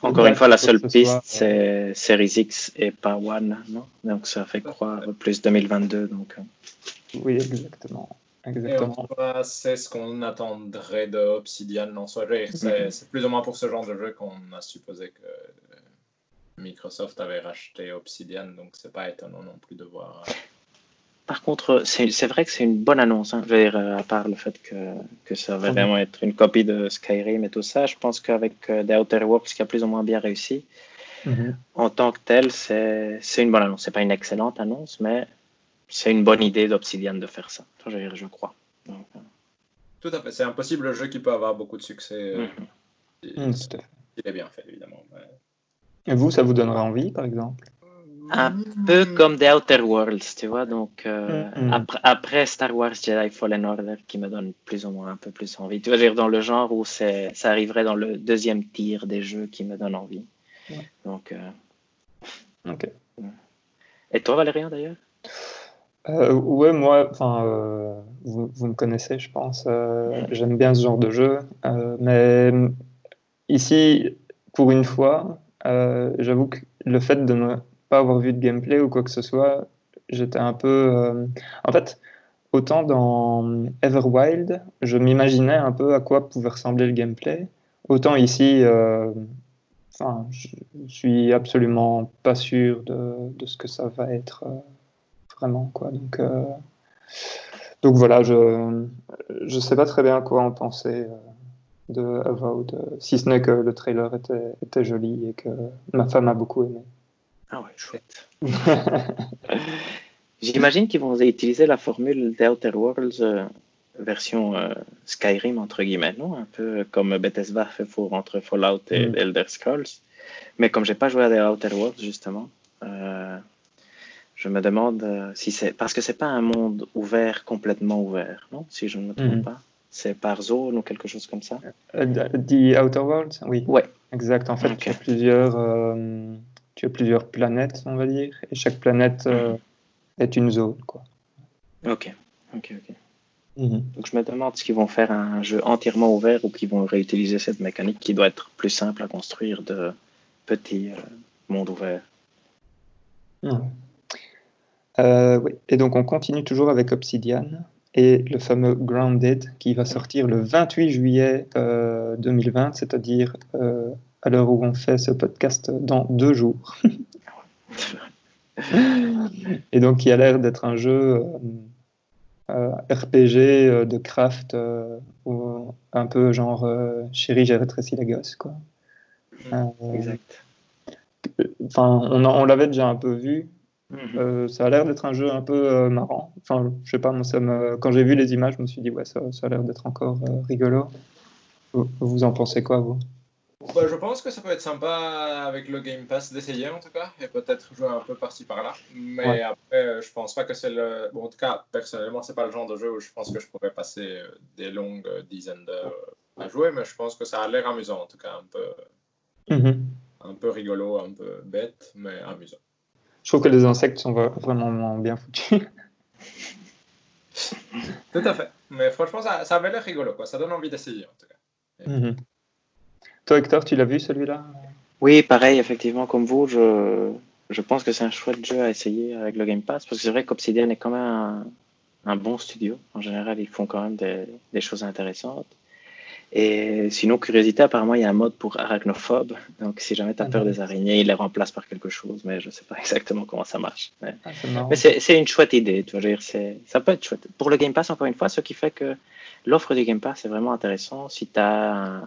Encore une fois, la seule piste, c'est Series X et pas One. Non? Donc ça fait croire plus 2022. Donc... Euh. Oui, exactement. Exactement. C'est ce qu'on attendrait de Obsidian en soi. Mhm. C'est plus ou moins pour ce genre de jeu qu'on a supposé que Microsoft avait racheté Obsidian, donc c'est pas étonnant non plus de voir. Euh, Par contre, c'est vrai que c'est une bonne annonce. Hein. Je veux dire, euh, à part le fait que, que ça va mhm. vraiment être une copie de Skyrim et tout ça, je pense qu'avec euh, The Outer Worlds qui a plus ou moins bien réussi, mhm. en tant que tel, c'est une bonne annonce. C'est pas une excellente annonce, mais c'est une bonne idée d'Obsidian de faire ça. Je, je crois. Euh. Tout à fait. C'est un possible jeu qui peut avoir beaucoup de succès. Euh, mm-hmm. mm, il est bien fait, évidemment. Et vous, ça vous donnerait envie, par exemple? Un peu comme The Outer Worlds, tu vois. Donc, euh, Mm, mm. après, après Star Wars Jedi Fallen Order, qui me donne plus ou moins un peu plus envie. Tu vas dire dans le genre où c'est, ça arriverait dans le deuxième tir des jeux qui me donne envie. Ouais. Donc, euh, Ok. et toi, Valérien, d'ailleurs? Euh, ouais, moi, enfin, euh, vous, me connaissez, je pense. euh, j'aime bien ce genre de jeu, euh, mais ici, pour une fois, j'avoue que le fait de ne pas avoir vu de gameplay ou quoi que ce soit, j'étais un peu. En fait, autant dans Everwild, je m'imaginais un peu à quoi pouvait ressembler le gameplay, autant ici, enfin, je, suis absolument pas sûr de ce que ça va être. Euh, vraiment quoi donc euh, donc voilà je je sais pas très bien quoi en penser euh, de Avowed si ce n'est que le trailer était, était joli et que ma femme a beaucoup aimé Ah ouais, chouette. J'imagine qu'ils vont utiliser la formule The Outer Worlds euh, version euh, Skyrim, entre guillemets, non? Un peu comme Bethesda fait pour entre Fallout et Mm. Elder Scrolls. Mais comme j'ai pas joué à The Outer Worlds, justement, euh, je me demande euh, si c'est... Parce que c'est pas un monde ouvert, complètement ouvert, non Si je ne me trompe Mhm. pas. C'est par zone ou quelque chose comme ça? Euh, The Outer Worlds oui Ouais. exact en fait tu as plusieurs euh, tu as plusieurs planètes on va dire et chaque planète euh, est une zone quoi Ok, ok, ok. Mhm. Donc je me demande s'ils vont faire un jeu entièrement ouvert ou qu'ils vont réutiliser cette mécanique qui doit être plus simple à construire de petits euh, mondes ouverts. Euh, oui. Et donc on continue toujours avec Obsidian et le fameux Grounded qui va sortir le 28 juillet euh, 2020, c'est-à-dire euh, à l'heure où on fait ce podcast dans deux jours. et donc qui a l'air d'être un jeu euh, euh, RPG euh, de craft, euh, un peu genre euh, Chérie, j'ai rétréci la gosse. Quoi. Euh, Exact. Enfin, on, en- on l'avait déjà un peu vu, Mhm. euh, ça a l'air d'être un jeu un peu euh, marrant. Enfin, je sais pas, moi, ça me... quand j'ai vu les images, je me suis dit, ouais, ça, ça a l'air d'être encore euh, rigolo. Vous, vous en pensez quoi, vous? Bah, je pense que ça peut être sympa avec le Game Pass d'essayer en tout cas, et peut-être jouer un peu par-ci par-là. Mais Ouais. après, je pense pas que c'est le. Bon, en tout cas, personnellement, c'est pas le genre de jeu où je pense que je pourrais passer des longues dizaines d'heures à jouer, mais je pense que ça a l'air amusant en tout cas, un peu, Mhm. un peu rigolo, un peu bête, mais amusant. Je trouve que les insectes sont vra- vraiment bien foutus. Tout à fait. Mais franchement, ça, ça avait l'air rigolo, quoi. Ça donne envie d'essayer en tout cas. Mhm. Toi, Hector, tu l'as vu celui-là? Oui, pareil, effectivement, comme vous, je, je pense que c'est un chouette jeu à essayer avec le Game Pass, parce que c'est vrai qu'Obsidian est quand même un, un bon studio. En général, ils font quand même des, des choses intéressantes. Et sinon, curiosité, apparemment, il y a un mode pour arachnophobe. Donc, si jamais tu as peur Mhm. des araignées, il les remplace par quelque chose, mais je ne sais pas exactement comment ça marche. Mais, ah, mais c'est une chouette idée, tu vois, dire, ça peut être chouette. Pour le Game Pass, encore une fois, ce qui fait que l'offre du Game Pass est vraiment intéressant. Si tu as un,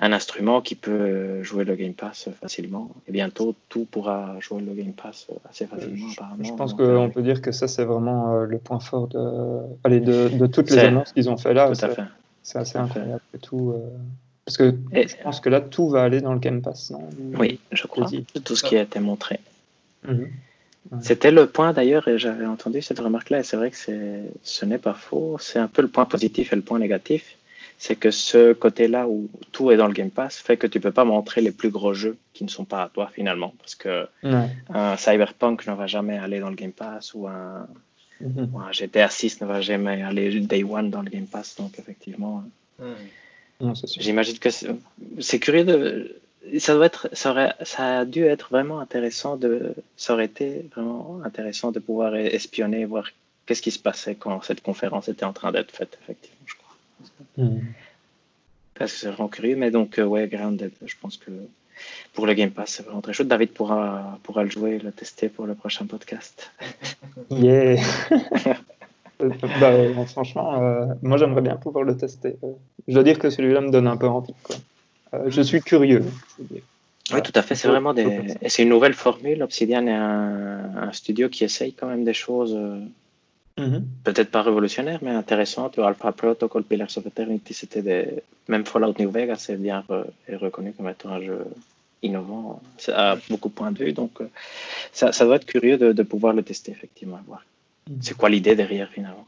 un instrument qui peut jouer le Game Pass facilement, et bientôt tout pourra jouer le Game Pass assez facilement, apparemment. Je pense Donc, euh, qu'on peut dire que ça, c'est vraiment euh, le point fort de, allez, de, de toutes les annonces qu'ils ont fait là. tout à fait. C'est assez incroyable et tout. euh, Parce que Et- je pense que là, tout va aller dans le Game Pass, non Oui, je crois. Tout ce qui a été montré. Mhm. Ouais. C'était le point d'ailleurs, et j'avais entendu cette remarque-là, et c'est vrai que c'est, ce n'est pas faux. C'est un peu le point positif et le point négatif. C'est que ce côté-là où tout est dans le Game Pass fait que tu peux pas montrer les plus gros jeux qui ne sont pas à toi finalement. Parce que Ouais. un Cyberpunk ne va jamais aller dans le Game Pass ou un, Mhm. ou un GTA 6 ne va jamais aller Day One dans le Game Pass. Donc effectivement, Hmm. Sûr. J'imagine que c'est curieux de. Ça doit être, ça, aurait, ça a dû être vraiment intéressant de, ça aurait été vraiment intéressant de pouvoir espionner, voir qu'est-ce qui se passait quand cette conférence était en train d'être faite, effectivement, je crois. Mhm. Parce que c'est vraiment curieux, mais donc, euh, ouais, Grounded, je pense que pour le Game Pass, c'est vraiment très chouette. David pourra, pourra le jouer, le tester pour le prochain podcast. Yeah. Bah, euh, franchement, euh, moi j'aimerais bien pouvoir le tester. Euh, Je dois dire que celui-là me donne un peu envie. Quoi. Euh, je suis curieux. Oui, tout à fait. C'est vraiment des. c'est une nouvelle formule. Obsidian est un, un studio qui essaye quand même des choses. Peut-être pas révolutionnaire, mais intéressant. Tu vois, Alpha Protocol, Pillars of Eternity, c'était des. Même Fallout New Vegas est bien re- est reconnu comme étant un jeu innovant à beaucoup de points de vue. Donc, euh, ça, ça doit être curieux de, de, pouvoir le tester, effectivement, voir mm. c'est quoi l'idée derrière, finalement.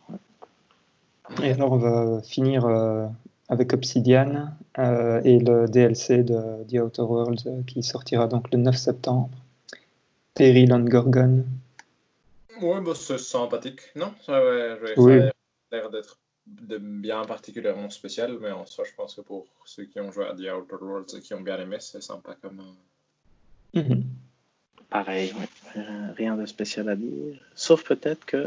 Et alors, on va finir euh, avec Obsidian euh, et le DLC de The Outer Worlds qui sortira donc le 9 septembre. Peril on Gorgon. Ouais, bah, c'est sympathique, non Ça, ouais, oui. ça a l'air d'être de bien particulièrement spécial, mais en soi, je pense que pour ceux qui ont joué à The Outer Worlds et qui ont bien aimé, c'est sympa comme. Mm -hmm. Pareil, ouais. rien de spécial à dire. Sauf peut-être que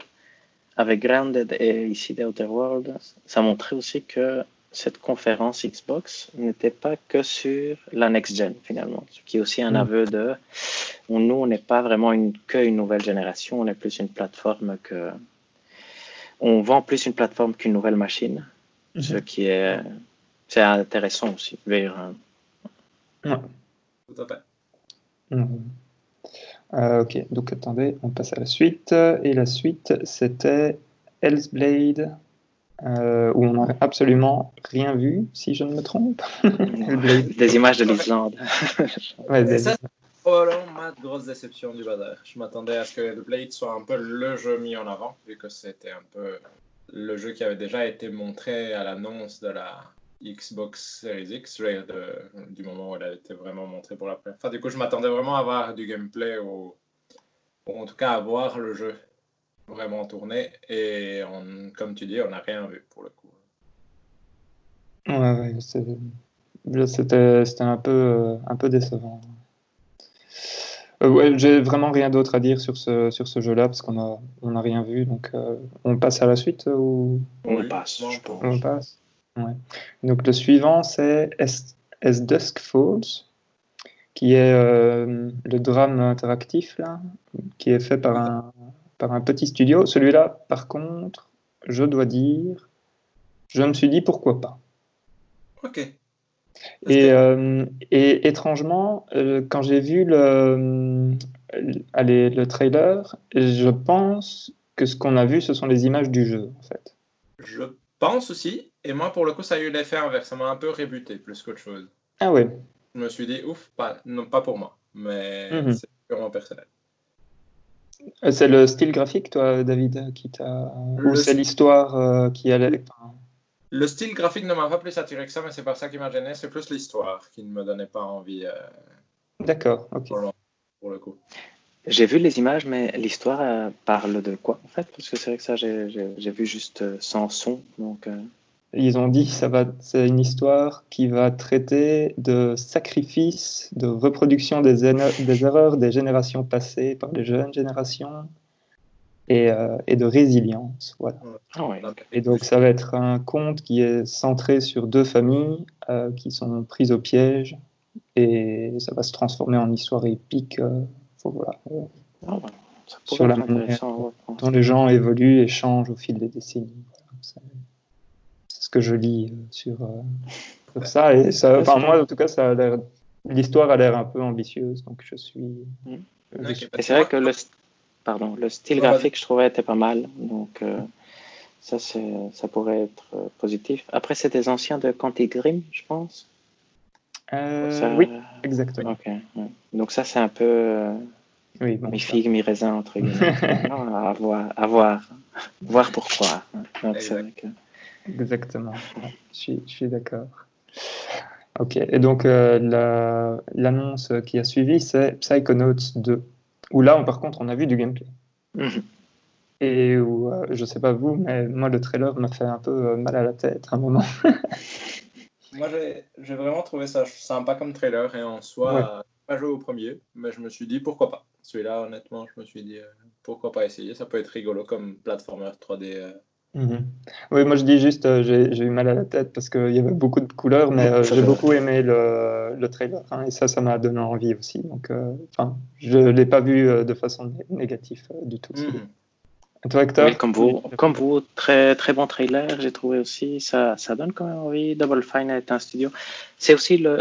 avec Grounded et ici The Outer Worlds, ça montrait aussi que cette conférence Xbox n'était pas que sur la next gen finalement, ce qui est aussi un mm. aveu de nous on n'est pas vraiment une, que une nouvelle génération, on est plus une plateforme que on vend plus une plateforme qu'une nouvelle machine, mm -hmm. ce qui est c'est intéressant aussi. Vers, ouais. Tout à fait. Mm euh, ok, donc attendez, on passe à la suite. Et la suite, c'était Hellsblade, euh, où on n'a absolument rien vu, si je ne me trompe. des images de l'Islande. ouais, des... ça, probablement ma grosse déception du bazar. Je m'attendais à ce que Hellblade soit un peu le jeu mis en avant, vu que c'était un peu le jeu qui avait déjà été montré à l'annonce de la Xbox Series X, de, du moment où elle a été vraiment montrée pour la première fois. Du coup, je m'attendais vraiment à avoir du gameplay ou, ou, en tout cas à voir le jeu vraiment tourner. Et on, comme tu dis, on n'a rien vu pour le coup. Ouais, ouais c'était un peu, euh, un peu décevant. Euh, ouais, J'ai vraiment rien d'autre à dire sur ce, sur ce jeu-là parce qu'on n'a on a rien vu. Donc, euh, on passe à la suite ou... On passe, je pense. On passe. Ouais. Donc le suivant, c'est As, Dusk Falls, qui est euh, le drame interactif, là, qui est fait par un, par un petit studio. Celui-là, par contre, je dois dire, je me suis dit pourquoi pas. Ok. Et, euh, et, étrangement, euh, quand j'ai vu le, allez, le trailer, je pense que ce qu'on a vu, ce sont les images du jeu, en fait. Je pense aussi. Et moi, pour le coup, ça a eu l'effet inverse. Ça m'a un peu rébuté plus qu'autre chose. Ah oui. Je me suis dit, ouf, pas, non, pas pour moi. Mais mhm. c'est purement personnel. C'est le style graphique, toi, David, qui t'a. Ou c'est l'histoire euh, qui allait. Le style graphique ne m'a pas plus attiré que ça, mais c'est pas ça qui m'a gêné. C'est plus l'histoire qui ne me donnait pas envie. Euh... D'accord, ok. Pour, pour le coup. J'ai vu les images, mais l'histoire euh, parle de quoi en fait? Parce que c'est vrai que ça, j'ai vu juste euh, sans son. Donc, euh... Ils ont dit ça va, c'est une histoire qui va traiter de sacrifice, de reproduction des, des erreurs des générations passées par les jeunes générations et, euh, et de résilience. Voilà. Ah ouais. Et donc ça va être un conte qui est centré sur deux familles euh, qui sont prises au piège et ça va se transformer en histoire épique. Euh, voilà, ah, sur la manière dont les gens évoluent et changent au fil des décennies. Que je lis euh, sur, euh, sur ça. Et ça, enfin, moi, en tout cas, ça a l'air, l'histoire a l'air un peu ambitieuse, donc je suis. Mm. Et c'est vrai que le, pardon, le style graphique, je trouvais, était pas mal. Donc, euh, ça, ça pourrait être positif. Après, c'est des anciens de Quantic Dream, je pense. Euh, oui, exactement. Okay. Donc ça, c'est un peu euh, oui, bon, figue, mi raisin entre guillemets. à voir, à voir, voir. Donc, que... Exactement. Je suis, je suis d'accord. Ok. Et donc euh, l'annonce qui a suivi, c'est Psychonauts 2. Où là, on, par contre, on a vu du gameplay. Mm -hmm. Et où, euh, je sais pas vous, mais moi, le trailer m'a fait un peu euh, mal à la tête à un moment. Moi, j'ai vraiment trouvé ça sympa comme trailer et en soi, ouais. pas joué au premier, mais je me suis dit pourquoi pas. Celui-là, honnêtement, je me suis dit euh, pourquoi pas essayer. Ça peut être rigolo comme platformer 3D. Euh. -hmm. Oui, moi je dis juste, euh, j'ai eu mal à la tête parce qu'il y avait beaucoup de couleurs, mais euh, j'ai beaucoup aimé le, le trailer hein, et ça, ça m'a donné envie aussi. Donc, enfin, je ne l'ai pas vu de façon négative du tout. Mm -hmm. Toi, Hector? Oui, comme vous, comme vous, très très bon trailer, j'ai trouvé aussi. Ça, ça donne quand même envie. Double Fine est un studio. C'est aussi le,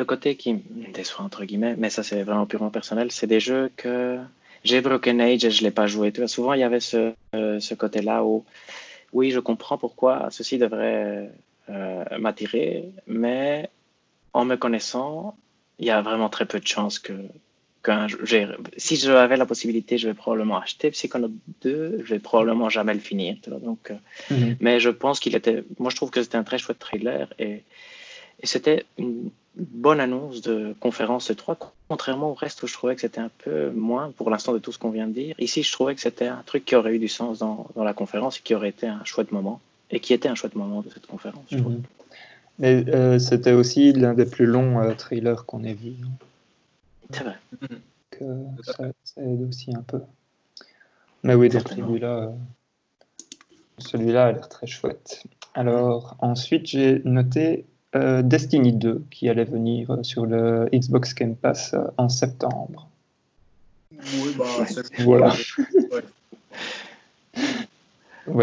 le côté qui me déçoit entre guillemets, mais ça c'est vraiment purement personnel. C'est des jeux que j'ai Broken Age et je l'ai pas joué. Souvent il y avait ce, euh, ce côté-là où oui, je comprends pourquoi ceci devrait euh, m'attirer, mais en me connaissant, il y a vraiment très peu de chances que si j'avais la possibilité, je vais probablement acheter Psychonaut 2, je vais probablement jamais le finir. Donc, euh, mhm. Mais je pense qu'il était. Moi, je trouve que c'était un très chouette trailer et, et c'était une bonne annonce de conférence 3, contrairement au reste où je trouvais que c'était un peu moins pour l'instant de tout ce qu'on vient de dire. Ici, je trouvais que c'était un truc qui aurait eu du sens dans, dans, la conférence et qui aurait été un chouette moment et qui était un chouette moment de cette conférence. Mhm. Mais euh, c'était aussi l'un des plus longs euh, trailers qu'on ait vu. C'est vrai. Donc, ça, aide aussi un peu. Mais oui, celui-là, euh, celui-là a l'air très chouette. Alors, ensuite, j'ai noté euh, Destiny 2 qui allait venir sur le Xbox Game Pass euh, en septembre. Oui, bah, voilà.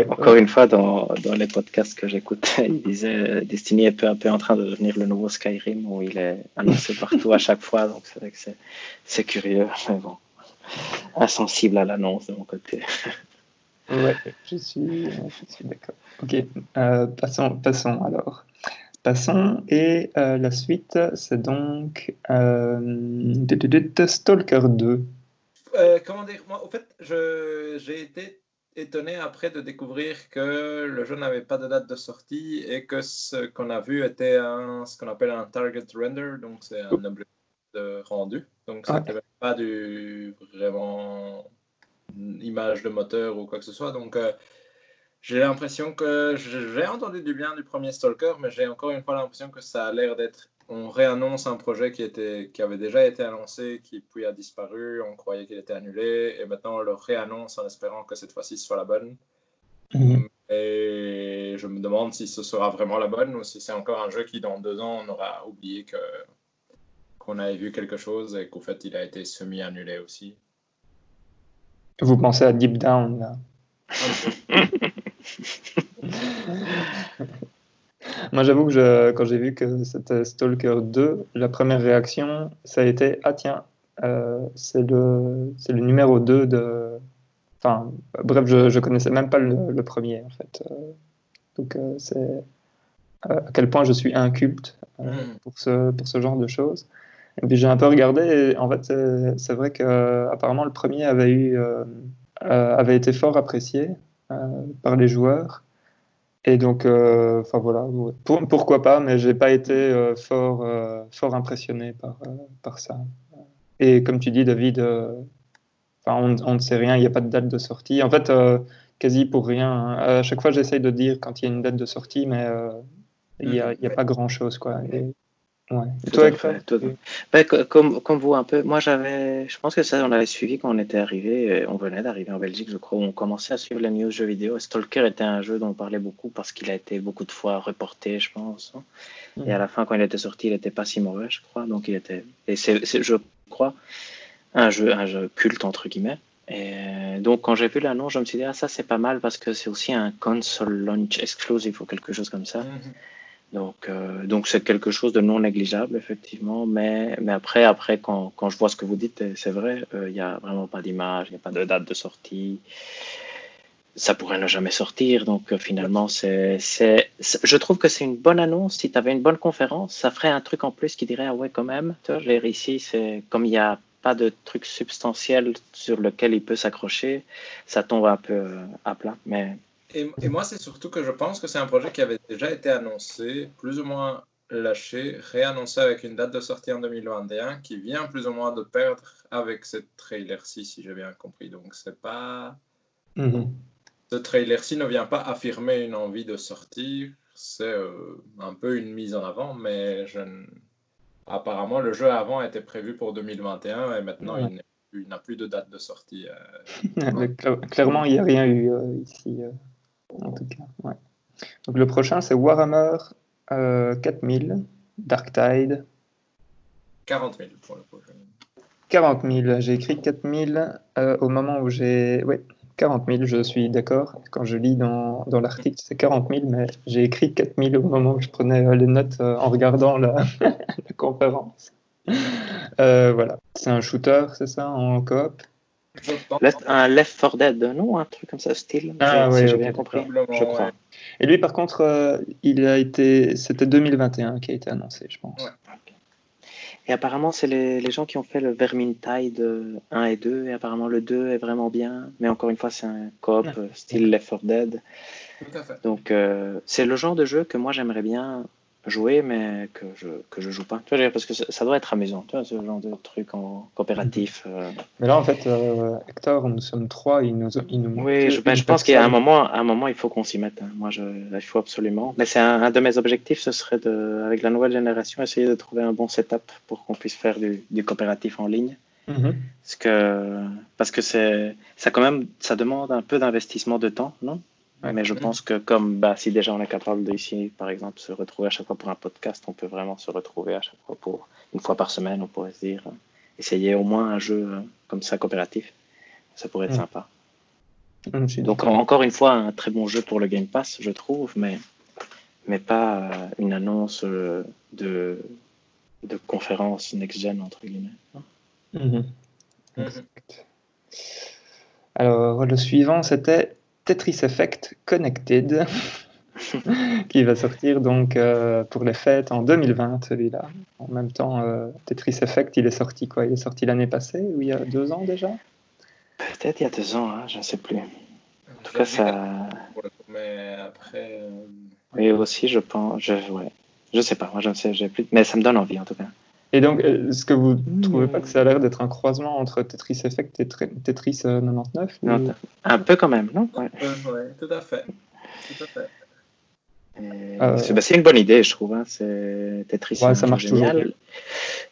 Encore une fois, dans, dans, les podcasts que j'écoutais, il disait euh, Destiny est peu à peu en train de devenir le nouveau Skyrim où il est annoncé partout à chaque fois. Donc c'est vrai que c'est curieux, mais bon, insensible à l'annonce de mon côté. ouais, je suis, je suis d'accord. Ok, euh, passons, passons alors. Passons, et euh, la suite, c'est donc Stalker 2. comment dire? Moi, au fait, j'ai été étonné après de découvrir que le jeu n'avait pas de date de sortie et que ce qu'on a vu était un, ce qu'on appelle un target render, donc c'est un objet de rendu. Donc ça n'était pas du vraiment image de moteur ou quoi que ce soit. Donc euh, j'ai l'impression que j'ai entendu du bien du premier Stalker, mais j'ai encore une fois l'impression que ça a l'air d'être on réannonce un projet qui, était, qui avait déjà été annoncé, qui puis a disparu, on croyait qu'il était annulé, et maintenant on le réannonce en espérant que cette fois-ci ce soit la bonne. Mhm. Et je me demande si ce sera vraiment la bonne ou si c'est encore un jeu qui dans deux ans on aura oublié que qu'on avait vu quelque chose et qu'au fait il a été semi-annulé aussi. Vous pensez à Deep Down là Moi, j'avoue que quand j'ai vu que c'était Stalker 2, la première réaction, ça a été Ah, tiens, euh, c'est le, le numéro 2 de. Enfin, bref, je ne connaissais même pas le, premier, en fait. Euh, donc, euh, c'est à quel point je suis inculte mm. pour, ce, pour ce genre de choses. Et puis, j'ai un peu regardé, et en fait, c'est vrai qu'apparemment, le premier avait, eu, avait été fort apprécié par les joueurs. Et donc, euh, enfin voilà, pourquoi pas, mais j'ai pas été euh, fort, euh, fort impressionné par, par ça. Et comme tu dis, David, on, on, ne sait rien, il n'y a pas de date de sortie. En fait, quasi pour rien. Hein. À chaque fois, j'essaye de dire quand il y a une date de sortie, mais il n'y a, a, pas grand-chose. quoi. Et, Ouais. toi, ben, comme, comme vous un peu, moi j'avais, je pense que ça on avait suivi quand on était arrivé, on venait d'arriver en Belgique, je crois, on commençait à suivre les news jeux vidéo. Stalker était un jeu dont on parlait beaucoup parce qu'il a été beaucoup de fois reporté, je pense. Hein. Et à mm. la fin, quand il était sorti, il n'était pas si mauvais, je crois. Donc il était, et c'est, je crois, un jeu, un jeu culte entre guillemets. Et donc quand j'ai vu l'annonce, je me suis dit ah ça c'est pas mal parce que c'est aussi un console launch exclusive ou quelque chose comme ça. Mm-hmm. Donc, euh, donc c'est quelque chose de non négligeable, effectivement. Mais, mais après, après quand, quand je vois ce que vous dites, c'est vrai, euh, il n'y a vraiment pas d'image, il n'y a pas de date de sortie. Ça pourrait ne jamais sortir. Donc, euh, finalement, c'est, c'est, je trouve que c'est une bonne annonce. Si tu avais une bonne conférence, ça ferait un truc en plus qui dirait Ah ouais, quand même. Tu vois, ici, c'est comme il n'y a pas de truc substantiel sur lequel il peut s'accrocher, ça tombe un peu à plat. Mais et, moi, c'est surtout que je pense que c'est un projet qui avait déjà été annoncé, plus ou moins lâché, réannoncé avec une date de sortie en 2021, qui vient plus ou moins de perdre avec cette trailer-ci, si j'ai bien compris. Donc, c'est pas. Mhm. Ce trailer-ci ne vient pas affirmer une envie de sortir, c'est euh, un peu une mise en avant, mais je apparemment, le jeu avant était prévu pour 2021 et maintenant, il n'a plus de date de sortie. Euh, clairement, il n'y a rien eu euh, ici en tout cas. Ouais. Donc le prochain, c'est Warhammer 4000, euh, Dark Tide. 40 000 pour le prochain. 40 000, j'ai écrit 4000 euh, au moment où j'ai. Oui, 40 000, je suis d'accord. Quand je lis dans, dans l'article, c'est 40 000, mais j'ai écrit 4 000 au moment où je prenais euh, les notes en regardant la, la conférence. voilà, c'est un shooter, c'est ça, en coop? Un Left 4 Dead, non Un truc comme ça, style Ah, si j'ai bien compris, je crois. Et lui, par contre, euh, il a été, c'était 2021 qui a été annoncé, je pense. Et apparemment, c'est les, les, gens qui ont fait le Vermintide 1 et 2. Et apparemment, le 2 est vraiment bien. Mais encore une fois, c'est un coop euh, style Left 4 Dead. Donc, euh, c'est le genre de jeu que moi, j'aimerais bien jouer, mais que je, que je joue pas. Tu vois, parce que ça, doit être amusant, tu vois, ce genre de truc en coopératif. Euh. Mais là, en fait, euh, Hector, nous sommes trois, il nous, il nous Oui, je, ben, je pense qu'il y a un moment, un moment, il faut qu'on s'y mette. Hein. Moi, je, il faut absolument. Mais c'est un, de mes objectifs, ce serait de, avec la nouvelle génération, essayer de trouver un bon setup pour qu'on puisse faire du, du coopératif en ligne. Mm-hmm. Parce que, parce que c'est, ça quand même, ça demande un peu d'investissement de temps, non? Mais je pense que comme bah, si déjà on est capable d'ici, par exemple, se retrouver à chaque fois pour un podcast, on peut vraiment se retrouver à chaque fois pour une fois par semaine, on pourrait se dire, euh, essayer au moins un jeu euh, comme ça coopératif. Ça pourrait être sympa. Donc encore une fois, un très bon jeu pour le Game Pass, je trouve, mais, mais pas euh, une annonce de, de conférence next-gen, entre guillemets. Mhm. Alors, le suivant, c'était Tetris Effect Connected, qui va sortir donc euh, pour les fêtes en 2020, celui-là. En même temps, euh, Tetris Effect, il est sorti quoi? Il est sorti l'année passée ou il y a deux ans déjà? Peut-être il y a deux ans, hein, je ne sais plus. En tout cas, ça. Mais après. Euh, oui, aussi, je pense. Je, ouais. je sais pas, moi je ne sais, j'ai plus. Mais ça me donne envie en tout cas. Et donc, est-ce que vous ne trouvez pas que ça a l'air d'être un croisement entre Tetris Effect et Tetris 99 euh, Un peu quand même, non? Oui, tout à fait. Tout à fait. Euh, bah, c'est une bonne idée, je trouve. Hein. Tetris, ouais, ça marche génial.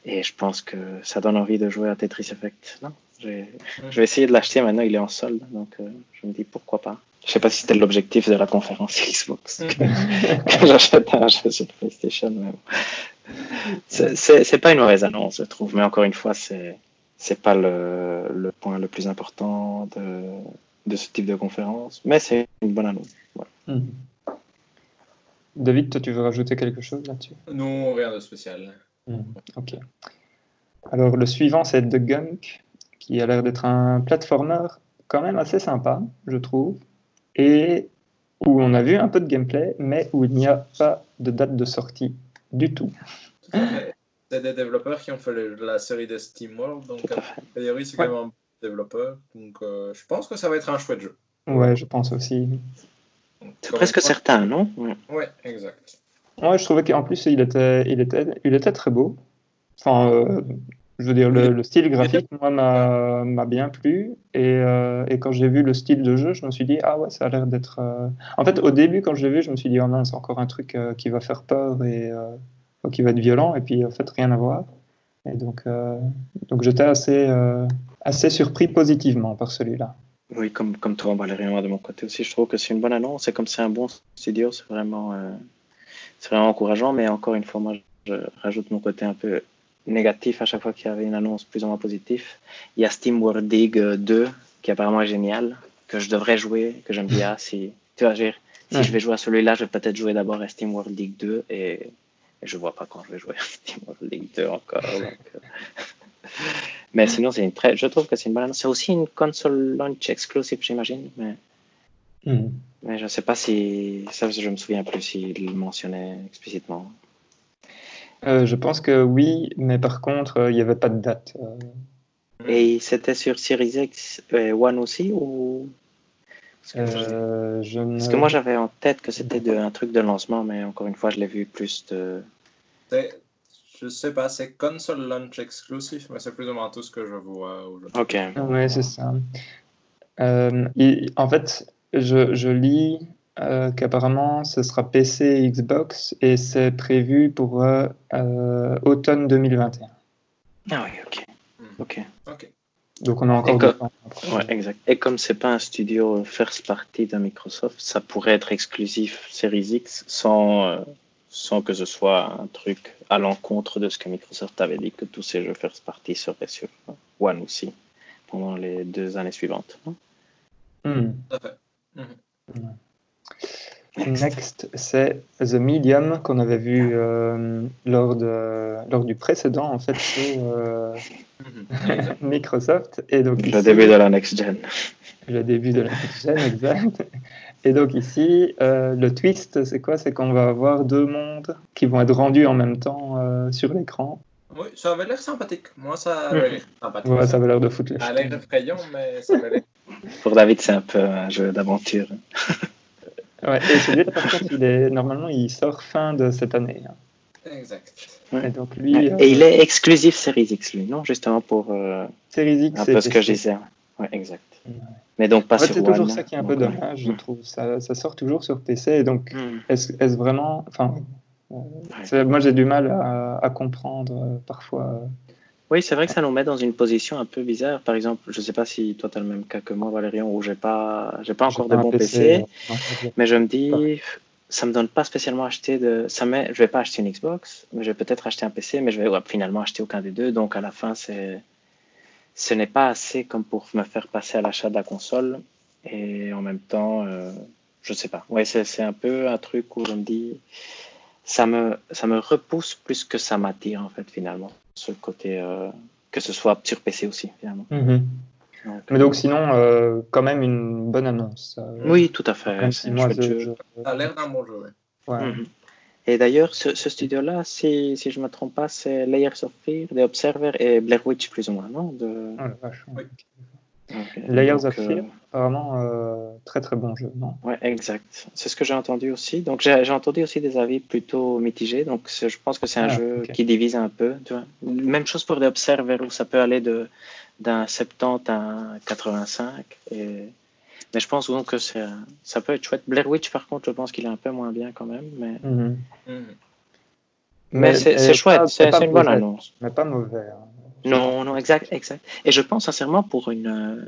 Et je pense que ça donne envie de jouer à Tetris Effect. Non? Je vais essayer de l'acheter maintenant, il est en solde. Donc euh, je me dis pourquoi pas. Je sais pas si c'était l'objectif de la conférence Xbox. que j'achète un jeu sur PlayStation. Mais c'est pas une mauvaise annonce, je trouve, mais encore une fois, c'est c'est pas le, le, point le plus important de, de, ce type de conférence, mais c'est une bonne annonce. Mhm. David, toi, tu veux rajouter quelque chose là-dessus? Non, rien de spécial. Mhm. Ok. Alors, le suivant, c'est The Gunk, qui a l'air d'être un platformer quand même assez sympa, je trouve, et où on a vu un peu de gameplay, mais où il n'y a pas de date de sortie du tout. C'est des développeurs qui ont fait la série de SteamWorld, donc a priori c'est quand même un développeur, donc euh, je pense que ça va être un chouette jeu. Ouais, je pense aussi. C'est presque certain, non? Ouais, exact. Ouais, je trouvais qu'en plus il était, il était, il était très beau. Enfin, euh, je veux dire, le, style graphique, moi, m'a bien plu. Et, euh, et quand j'ai vu le style de jeu, je me suis dit, ah ouais, ça a l'air d'être. En fait, au début, quand je l'ai vu, je me suis dit, oh non, c'est encore un truc qui va faire peur et qui va être violent, et puis en fait, rien à voir. Et donc, euh, donc j'étais assez, euh, assez surpris positivement par celui-là. Oui, comme, comme toi, Valérie, moi de mon côté aussi, je trouve que c'est une bonne annonce. Et comme c'est un bon studio, c'est vraiment, euh, c'est vraiment encourageant. Mais encore une fois, moi, je rajoute mon côté un peu négatif à chaque fois qu'il y avait une annonce plus ou moins positive. Il y a Steam World Dig 2, qui apparemment est génial, que je devrais jouer, que j'aime bien. Si, tu vois, si je vais jouer à celui-là, je vais peut-être jouer d'abord à Steam World Dig 2 et je vois pas quand je vais jouer à League 2 encore. Euh. mais sinon, c'est une très, je trouve que c'est une bonne annonce. C'est aussi une console launch exclusive, j'imagine. Mais, hmm. mais je sais pas si. Ça, je me souviens plus s'il le mentionnait explicitement. Euh, je pense que oui, mais par contre, euh, il n'y avait pas de date. Et c'était sur Series X One aussi ou? Parce que, je Parce que moi j'avais en tête que c'était un truc de lancement, mais encore une fois, je l'ai vu plus de. Je sais pas, c'est console launch exclusif, mais c'est plus ou moins tout ce que je vois aujourd'hui. Ok. Oui, c'est ça. Euh, en fait, je, je lis euh, qu'apparemment ce sera PC et Xbox et c'est prévu pour euh, automne 2021. Ah oui, ok. Hmm. Ok. Ok. Donc on a encore Ouais, exact. Et comme c'est pas un studio first party de Microsoft, ça pourrait être exclusif Series X sans sans que ce soit un truc à l'encontre de ce que Microsoft avait dit que tous ces jeux first party seraient sur One aussi pendant les deux années suivantes. Hmm. Next, c'est The Medium qu'on avait vu euh, lors, de, lors du précédent en fait euh, Microsoft et donc le début de la next gen. Le début de la next gen, exact. Et donc ici, euh, le twist, c'est quoi? C'est qu'on va avoir deux mondes qui vont être rendus en même temps euh, sur l'écran. Oui, ça avait l'air sympathique. Moi, ça avait l'air sympathique. Ouais, ça avait l'air de foutre les Ça a l'air effrayant, mais ça avait l'air. Pour David, c'est un peu un jeu d'aventure. Ouais, et celui-là, par contre, il est, normalement, il sort fin de cette année. hein. Exact. Et donc, lui, Ouais. euh, Et il est exclusif Series X, lui, non Justement pour euh, Series X, un c'est peu ce que je disais. Ouais, exact. Ouais. Mais donc pas Ouais, sur c'est toujours One, ça qui est un donc, peu ouais. dommage, je trouve. Ça, ça sort toujours sur PC, et donc Mm. est-ce est-ce vraiment. Enfin, euh, moi j'ai du mal à, à comprendre euh, parfois. Oui, c'est vrai que ça nous met dans une position un peu bizarre. Par exemple, je sais pas si toi tu as le même cas que moi, Valérian, où j'ai pas, j'ai pas encore de un bons PC, mais je me dis, ça me donne pas spécialement acheter de, ça met, je vais pas acheter une Xbox, mais je vais peut-être acheter un PC, mais je vais ouais, finalement acheter aucun des deux. Donc à la fin, c'est, ce n'est pas assez comme pour me faire passer à l'achat de la console. Et en même temps, euh, je sais pas. Ouais, c'est, c'est un peu un truc où je me dis, ça me, ça me repousse plus que ça m'attire en fait finalement. Ce côté, euh, que ce soit sur PC aussi finalement. Mhm. Donc, Mais donc sinon, euh, quand même une bonne annonce. euh, oui, tout à fait. Ça a l'air d'un bon jeu. ouais. ouais. Mhm. Et d'ailleurs, ce, ce studio-là, si, si je ne me trompe pas, c'est Layers of Fear, The Observer et Blair Witch, plus ou moins, non? De... Oh la vache, ouais. Oui. Ok. Layers Donc, of euh, Fear, apparemment euh, très très bon jeu, non? Ouais, exact. C'est ce que j'ai entendu aussi. Donc, j'ai j'ai entendu aussi des avis plutôt mitigés. Donc, je pense que c'est un Ah, jeu qui divise un peu. Tu vois. Même chose pour The Observer, où ça peut aller de d'un 70 à un 85. Et... Mais je pense donc que c'est un- ça peut être chouette. Blair Witch, par contre, je pense qu'il est un peu moins bien quand même. Mais, Mhm. Mhm. mais, c'est c'est chouette. pas- C'est une bonne annonce. Mais pas mauvais. hein. Non, non, exact, exact. Et je pense sincèrement pour une euh,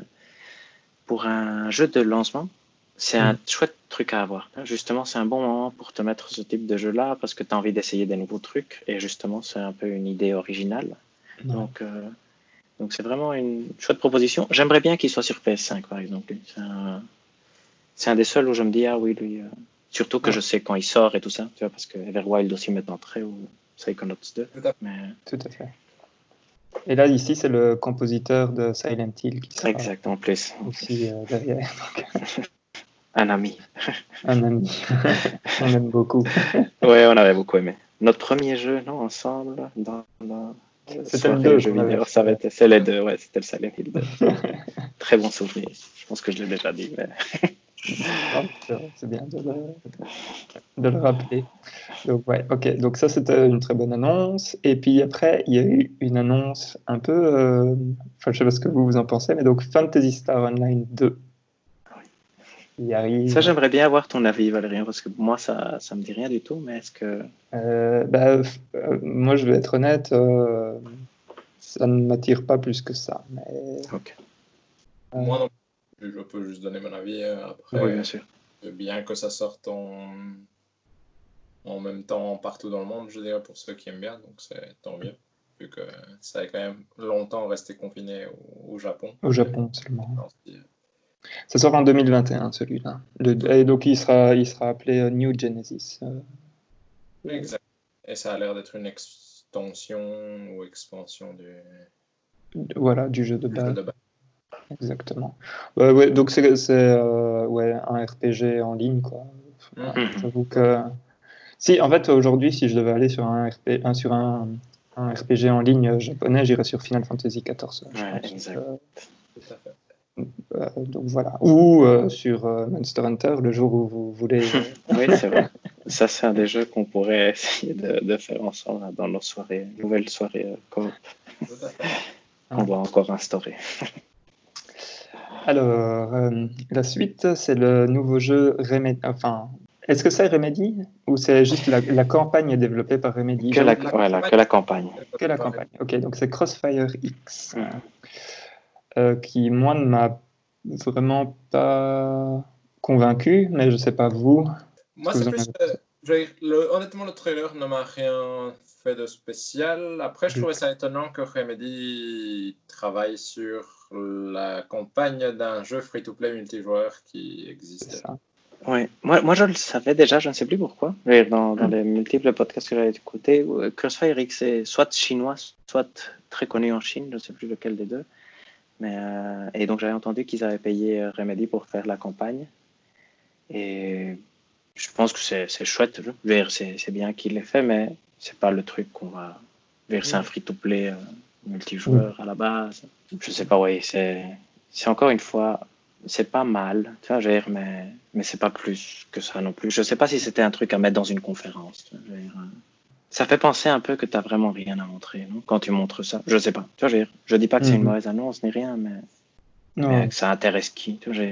pour un jeu de lancement, c'est un Mm. chouette truc à avoir. Justement, c'est un bon moment pour te mettre ce type de jeu-là parce que tu as envie d'essayer des nouveaux trucs et justement, c'est un peu une idée originale. Donc, euh, donc c'est vraiment une chouette proposition. J'aimerais bien qu'il soit sur PS5 par exemple. C'est un, un des seuls où je me dis ah oui lui. euh, Surtout que Ouais. je sais quand il sort et tout ça, tu vois, parce que Everwild aussi me tenterait ou Psychonauts 2. Tout à. Mais Tout à fait. Et là, ici, c'est le compositeur de Silent Hill qui sera exact en plus. aussi euh, derrière. Un ami. Un ami. On aime beaucoup. Ouais, on avait beaucoup aimé. Notre premier jeu, non, ensemble, dans, C'était le vidéo, ça avait été, c'est les deux, ouais, c'était le Silent Hill 2. Très bon souvenir. Je pense que je l'ai déjà dit, mais c'est vrai, C'est bien de le, de le rappeler. Donc, ouais, ok. Donc, ça, c'était une très bonne annonce. Et puis après, il y a eu une annonce un peu. euh, Enfin, je sais pas ce que vous, vous en pensez, mais donc Fantasy Star Online 2. Il arrive. ça, j'aimerais bien avoir ton avis, Valérien, parce que moi, ça, ça me dit rien du tout, mais est-ce que. Euh, bah, euh, moi, je vais être honnête, euh, ça ne m'attire pas plus que ça. Mais, Ok. euh, Moi non plus, je peux juste donner mon avis. euh, Après, Oui, bien sûr. bien que ça sorte en... en même temps partout dans le monde, je dirais, pour ceux qui aiment bien, donc c'est tant mieux. Vu que ça a quand même longtemps resté confiné au, au Japon. au Japon seulement. C'est- Ça sort en 2021, celui-là. Et donc, il sera, il sera appelé euh, New Genesis. euh, Exact. Et ça a l'air d'être une extension ou expansion du, voilà, du jeu de base. Exactement. Ouais, donc c'est euh, ouais, un RPG en ligne, quoi. Mhm. J'avoue que si, en fait, aujourd'hui, si je devais aller sur un, RP, un- sur un, un RPG en ligne japonais, j'irais sur Final Fantasy XIV. Ouais, exact. Euh, euh, donc voilà. Ou euh, sur euh, Monster Hunter, le jour où vous voulez. euh, Oui, c'est vrai. Ça, c'est un des jeux qu'on pourrait essayer de, de faire ensemble là, dans nos soirées, nouvelles soirées euh, coop qu'on doit encore instaurer. Alors, euh, la suite, c'est le nouveau jeu Remedy. Enfin, est-ce que c'est Remedy ou c'est juste la, la campagne développée par Remedy? Que la, la voilà, campagne. que la campagne. Que la campagne. Ok, donc c'est Crossfire X, euh, qui moi ne m'a vraiment pas convaincu, mais je sais pas vous. Moi, c'est plus. avez euh, je veux dire, le- honnêtement, le trailer ne m'a rien fait de spécial. Après, je Mhm. trouvais ça étonnant que Remedy travaille sur la campagne d'un jeu free-to-play multijoueur qui existait. Ouais. Moi, moi, je le savais déjà, je ne sais plus pourquoi. Mais Dans, dans les multiples podcasts que j'avais écoutés, euh, Crossfire X est soit chinois, soit très connu en Chine, je ne sais plus lequel des deux. Mais, euh, et donc, j'avais entendu qu'ils avaient payé euh, Remedy pour faire la campagne. Et je pense que c'est c'est chouette. je veux dire, C'est c'est bien qu'il l'ait fait, mais c'est pas le truc qu'on va C'est un free-to-play multijoueur à la base. Je sais pas, oui, c'est encore une fois, c'est pas mal, tu vois, mais, mais c'est pas plus que ça non plus. Je sais pas si c'était un truc à mettre dans une conférence. ça fait penser un peu que tu n'as vraiment rien à montrer, non Quand tu montres ça. Je sais pas. Tu vois, je, dis pas que c'est une mhm. mauvaise annonce ni rien, mais, mais que ça intéresse qui, tu vois,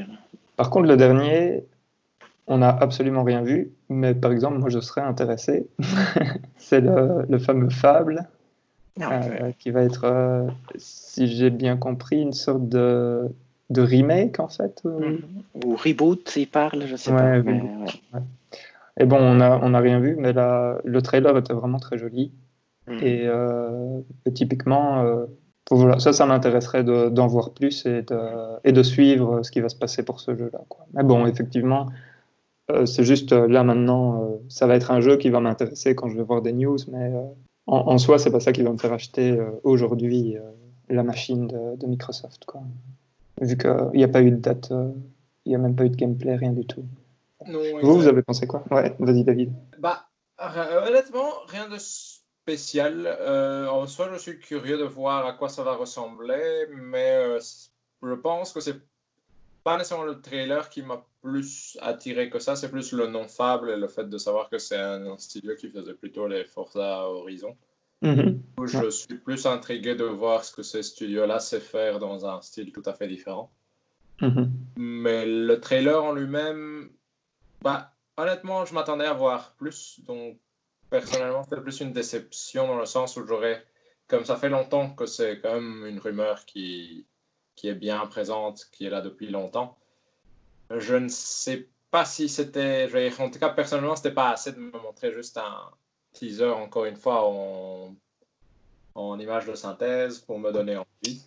Par contre, le dernier, on n'a absolument rien vu, mais par exemple, moi je serais intéressé. c'est le, le, fameux Fable, euh, qui va être, euh, si j'ai bien compris, une sorte de, de remake en fait. Ou, mhm. reboot, il parle, je sais pas. Et bon, on n'a on a rien vu, mais là, le trailer était vraiment très joli. Mhm. Euh, et, typiquement, voilà, ça, ça m'intéresserait d'en voir plus et de, et de suivre ce qui va se passer pour ce jeu-là. Mais bon, effectivement, c'est juste là maintenant, ça va être un jeu qui va m'intéresser quand je vais voir des news, mais en, en soi, c'est pas ça qui va me faire acheter euh, aujourd'hui euh, la machine de, Microsoft. Quoi. Vu qu'il n'y a pas eu de date, euh, il n'y a même pas eu de gameplay, rien du tout. vous, vous avez pensé quoi? Ouais, vas-y David. Bah, honnêtement, rien de spécial. en soi, je suis curieux de voir à quoi ça va ressembler, mais je pense que c'est pas nécessairement le trailer qui m'a plus attiré que ça, c'est plus le nom Fable et le fait de savoir que c'est un, studio qui faisait plutôt les Forza Horizon. Mhm. Je suis plus intrigué de voir ce que ce studio-là sait faire dans un style tout à fait différent. Mhm. Mais le trailer en lui-même, bah, honnêtement, je m'attendais à voir plus. Donc, personnellement, c'était plus une déception dans le sens où j'aurais, comme ça fait longtemps que c'est quand même une rumeur qui, qui est bien présente, qui est là depuis longtemps. Je ne sais pas si c'était, en tout cas personnellement, c'était pas assez de me montrer juste un teaser encore une fois en, en image de synthèse pour me donner envie.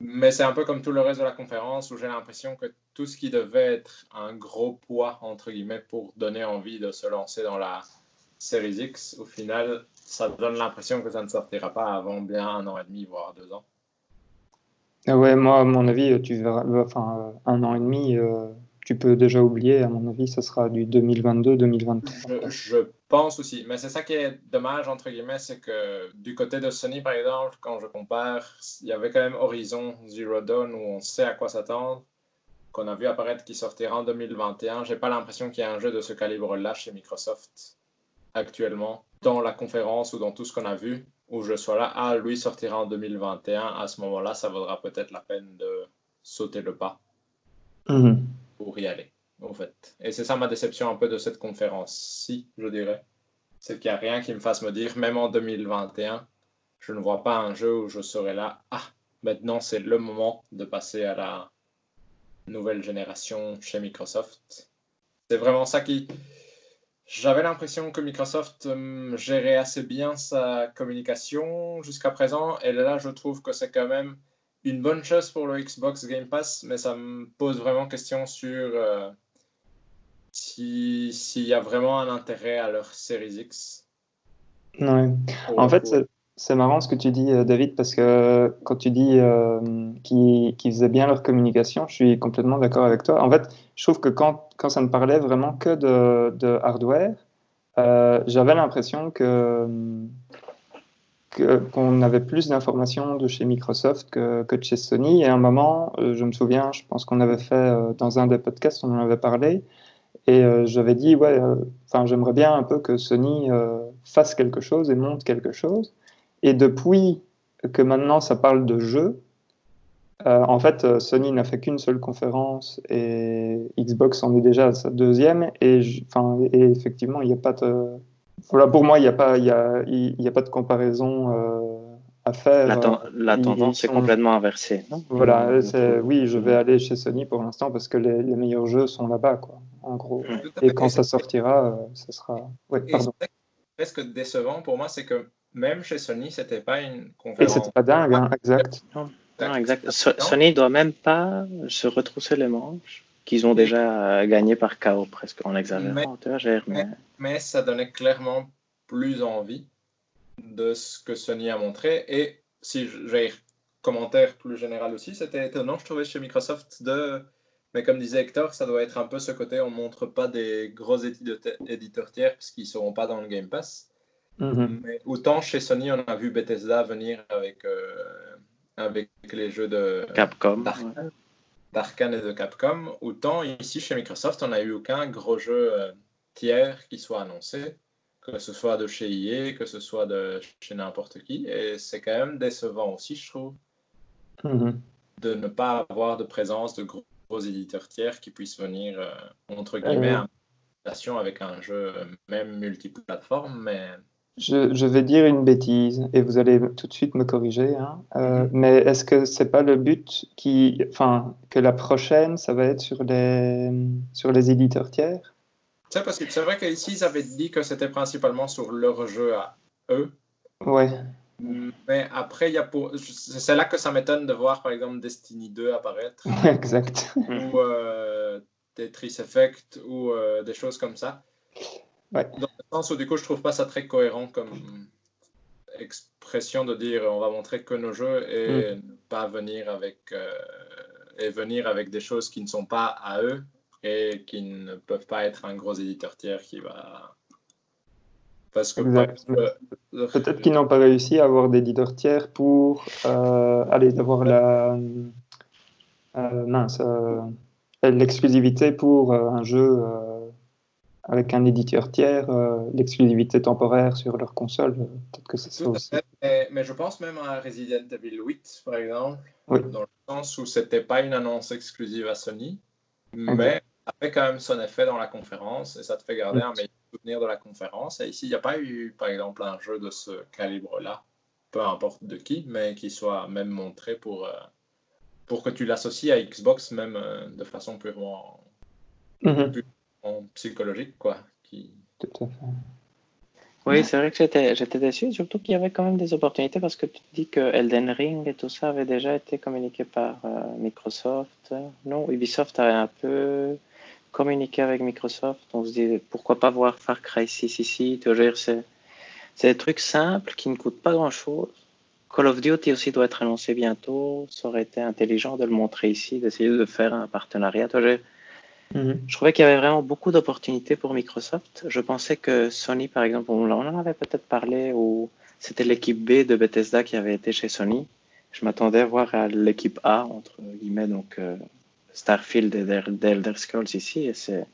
Mais c'est un peu comme tout le reste de la conférence où j'ai l'impression que tout ce qui devait être un gros poids, entre guillemets, pour donner envie de se lancer dans la Series X, au final, ça donne l'impression que ça ne sortira pas avant bien un an et demi, voire deux ans. Ah ouais, moi, à mon avis, tu verras, enfin, euh, un an et demi, euh, tu peux déjà oublier. À mon avis, ce sera du 2022-2023. Je, pense aussi, mais c'est ça qui est dommage entre guillemets, c'est que du côté de Sony, par exemple, quand je compare, il y avait quand même Horizon Zero Dawn où on sait à quoi s'attendre, qu'on a vu apparaître qui sortira en 2021. J'ai pas l'impression qu'il y ait un jeu de ce calibre-là chez Microsoft actuellement dans la conférence ou dans tout ce qu'on a vu où je sois là, ah, lui sortira en 2021, à ce moment-là, ça vaudra peut-être la peine de sauter le pas mhm. pour y aller, en fait. Et c'est ça ma déception un peu de cette conférence-ci, je dirais. C'est qu'il n'y a rien qui me fasse me dire, même en 2021, je ne vois pas un jeu où je serai là, ah, maintenant c'est le moment de passer à la nouvelle génération chez Microsoft. C'est vraiment ça qui, j'avais l'impression que Microsoft euh, gérait assez bien sa communication jusqu'à présent. Et là, je trouve que c'est quand même une bonne chose pour le Xbox Game Pass, mais ça me pose vraiment question sur euh, s'il y a vraiment un intérêt à leur Series X. Ouais. En fait, c'est marrant ce que tu dis, euh, David, parce que quand tu dis euh, qu'ils faisaient bien leur communication, je suis complètement d'accord avec toi. En fait, je trouve que quand, quand ça ne parlait vraiment que de, de hardware, euh, j'avais l'impression que qu'on avait plus d'informations de chez Microsoft que, que, de chez Sony. Et à un moment, je me souviens, je pense qu'on avait fait dans un des podcasts, on en avait parlé, et j'avais dit, ouais, j'aimerais bien un peu que Sony fasse quelque chose et monte quelque chose. Et depuis que maintenant ça parle de jeux, euh, en fait, euh, Sony n'a fait qu'une seule conférence et Xbox en est déjà à sa deuxième. Et, enfin, et effectivement, il n'y a pas de. Voilà, pour moi, il n'y a, pas, il a, il a pas de comparaison euh, à faire. La, tendance est complètement inversée. Voilà, oui, je vais aller chez Sony pour l'instant parce que les, les, meilleurs jeux sont là-bas, quoi, en gros. Et quand ça sortira, ça sera. Ouais, pardon. Presque décevant pour moi, c'est que même chez Sony, c'était pas une conférence. c'était pas dingue, hein, exact. Non, exact. Sony doit même pas se retrousser les manches qu'ils ont déjà gagné par KO presque en exagérant. Mais, mais, ça donnait clairement plus envie de ce que Sony a montré. Et si j'ai commentaire plus général aussi, c'était étonnant, je trouvais, chez Microsoft de. Mais comme disait Hector, ça doit être un peu ce côté on montre pas des gros éditeurs tiers parce qu'ils seront pas dans le Game Pass. Mhm. Mais autant chez Sony, on a vu Bethesda venir avec, euh, avec les jeux de Capcom. Ouais. d'Arkane et de Capcom, autant ici chez Microsoft, on n'a eu aucun gros jeu euh, tiers qui soit annoncé, que ce soit de chez EA, que ce soit de chez n'importe qui. Et c'est quand même décevant aussi, je trouve, Mhm. de ne pas avoir de présence de gros, gros éditeurs tiers qui puissent venir, euh, entre guillemets, Euh. en présentation avec un jeu même multiplateforme, mais Je, je vais dire une bêtise et vous allez tout de suite me corriger. hein. Euh, Mhm. mais est-ce que c'est pas le but qui, enfin, que la prochaine, ça va être sur les, sur les éditeurs tiers? c'est parce que c'est vrai qu'ici, ils avaient dit que c'était principalement sur leur jeu à eux. Ouais. Mais après, il y a pour... c'est là que ça m'étonne de voir, par exemple, Destiny 2 apparaître. exact. ou euh, Tetris Effect ou euh, des choses comme ça. Ouais. Dans le sens où du coup je trouve pas ça très cohérent comme expression de dire on va montrer que nos jeux et ne pas venir avec euh, et venir avec des choses qui ne sont pas à eux et qui ne peuvent pas être un gros éditeur tiers qui va parce que Peut-être qu'ils n'ont pas réussi à avoir d'éditeurs tiers pour euh, aller d'avoir la euh, mince euh, l'exclusivité pour euh, un jeu avec un éditeur tiers, euh, l'exclusivité temporaire sur leur console. euh, Peut-être que c'est ça aussi. fait. Mais, mais je pense même à Resident Evil 8, par exemple, Oui. dans le sens où c'était pas une annonce exclusive à Sony, mais Exact. ça fait quand même son effet dans la conférence et ça te fait garder Oui. un meilleur souvenir de la conférence. Et ici, il n'y a pas eu, par exemple, un jeu de ce calibre-là, peu importe de qui, mais qui soit même montré pour, euh, pour que tu l'associes à Xbox, même euh, de façon purement Mhm. En psychologique, quoi. Qui... Tout à fait. Oui, c'est vrai que j'étais, j'étais déçu, surtout qu'il y avait quand même des opportunités parce que tu dis que Elden Ring et tout ça avait déjà été communiqué par euh, Microsoft. Non, Ubisoft avait un peu communiqué avec Microsoft. On se dit pourquoi pas voir Far Cry 6 ici. Tu veux dire, c'est, c'est des trucs simples qui ne coûtent pas grand chose. Call of Duty aussi doit être annoncé bientôt. Ça aurait été intelligent de le montrer ici, d'essayer de faire un partenariat. Tu vois, Mhm. je trouvais qu'il y avait vraiment beaucoup d'opportunités pour Microsoft. Je pensais que Sony, par exemple, on en avait peut-être parlé, ou c'était l'équipe B de Bethesda qui avait été chez Sony. Je m'attendais à voir à l'équipe A, entre guillemets, donc euh, Starfield et d'El- d'Elder Scrolls ici, et c'est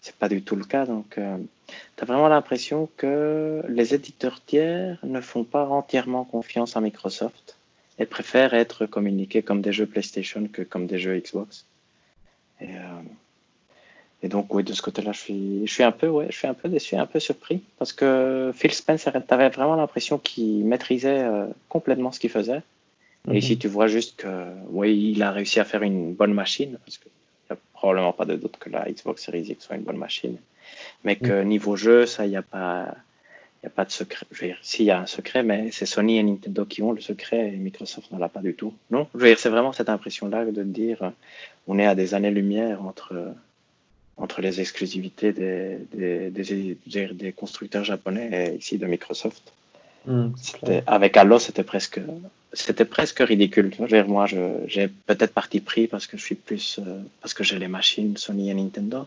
c'est pas du tout le cas. Donc, tu as vraiment l'impression que les éditeurs tiers ne font pas entièrement confiance à Microsoft et préfèrent être communiqués comme des jeux PlayStation que comme des jeux Xbox. Et, euh, et donc, oui, de ce côté-là, je suis, je suis un peu, ouais, je suis un peu déçu, un peu surpris, parce que Phil Spencer, t'avais vraiment l'impression qu'il maîtrisait euh, complètement ce qu'il faisait. Et Mhm. ici, tu vois juste que, oui, il a réussi à faire une bonne machine, parce qu'il n'y a probablement pas de doute que la Xbox Series X soit une bonne machine. Mais que niveau jeu, ça, il n'y a pas, il a pas de secret. Je veux dire, s'il y a un secret, mais c'est Sony et Nintendo qui ont le secret et Microsoft ne l'a pas du tout. Non, je veux dire, c'est vraiment cette impression-là de dire, on est à des années-lumière entre, entre les exclusivités des, des, des, des- des constructeurs japonais et ici de Microsoft. C'était- Avec Halo, c'était presque, c'était presque ridicule. tu vois. Je veux dire, Moi, j'ai peut-être parti pris parce que je suis plus, euh, parce que j'ai les machines Sony et Nintendo.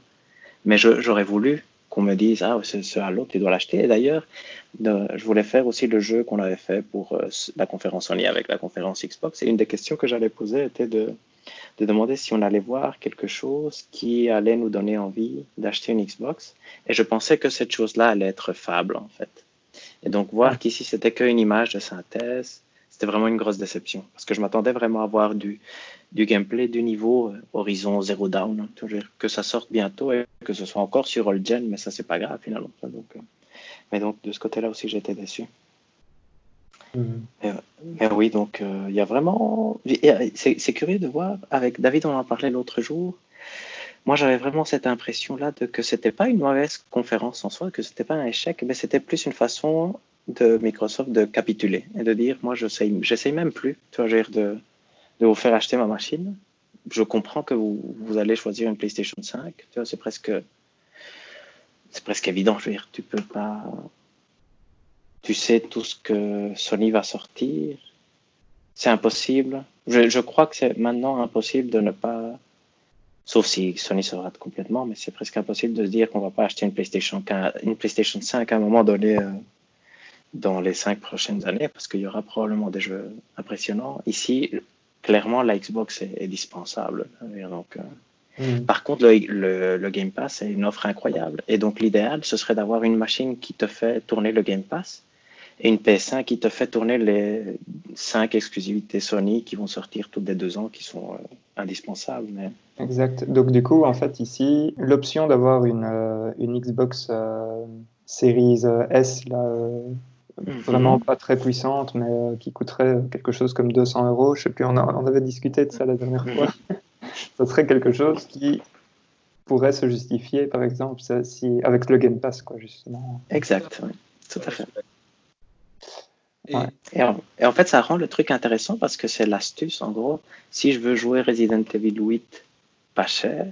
Mais j'aurais voulu qu'on me dise, ah, ce, ce Halo, tu dois l'acheter. Et d'ailleurs, je voulais faire aussi le jeu qu'on avait fait pour euh, la conférence Sony avec la conférence Xbox. Et une des questions que j'allais poser était de, de demander si on allait voir quelque chose qui allait nous donner envie d'acheter une Xbox. Et je pensais que cette chose-là allait être Fable, en fait. Et donc, voir qu'ici, c'était qu'une image de synthèse, c'était vraiment une grosse déception. Parce que je m'attendais vraiment à voir du, du gameplay du niveau euh, Horizon Zero dire, que ça sorte bientôt et que ce soit encore sur All Gen, mais ça, c'est pas grave finalement. Donc, euh, mais donc, de ce côté-là aussi, j'étais déçu. Mais oui, donc euh, il y a vraiment. C'est curieux de voir. Avec David, on en parlait l'autre jour. Moi, j'avais vraiment cette impression-là de que c'était pas une mauvaise conférence en soi, que c'était pas un échec, mais c'était plus une façon de Microsoft de capituler et de dire moi, j'essaye, j'essaye même plus, tu vois, je de, de vous faire acheter ma machine. Je comprends que vous, vous allez choisir une PlayStation 5. Tu vois, c'est presque, c'est presque évident. Je veux dire, tu peux pas. Tu sais tout ce que Sony va sortir. C'est impossible. Je, je crois que c'est maintenant impossible de ne pas. Sauf si Sony se rate complètement, mais c'est presque impossible de se dire qu'on va pas acheter une PlayStation 15 une PlayStation 5 à un moment donné euh, dans les cinq prochaines années, parce qu'il y aura probablement des jeux impressionnants. Ici, clairement, la Xbox est, indispensable. Donc, euh, mm. Par contre, le, le, Game Pass est une offre incroyable. Et donc, l'idéal, ce serait d'avoir une machine qui te fait tourner le Game Pass et une PS5 qui te fait tourner les cinq exclusivités Sony qui vont sortir toutes les deux ans, qui sont euh, indispensables. Mais... Exact. Donc du coup, en fait, ici, l'option d'avoir une, euh, une Xbox Series S, là, Mhm. vraiment pas très puissante, mais euh, qui coûterait quelque chose comme 200 euros. Je sais plus, on, on avait discuté de ça la dernière fois. Mhm. ça serait quelque chose qui pourrait se justifier, par exemple, si, avec le Game Pass, quoi, justement. Exact, tout à fait. Et, et, en, fait, ça rend le truc intéressant parce que c'est l'astuce, en gros. Si je veux jouer Resident Evil 8 pas cher,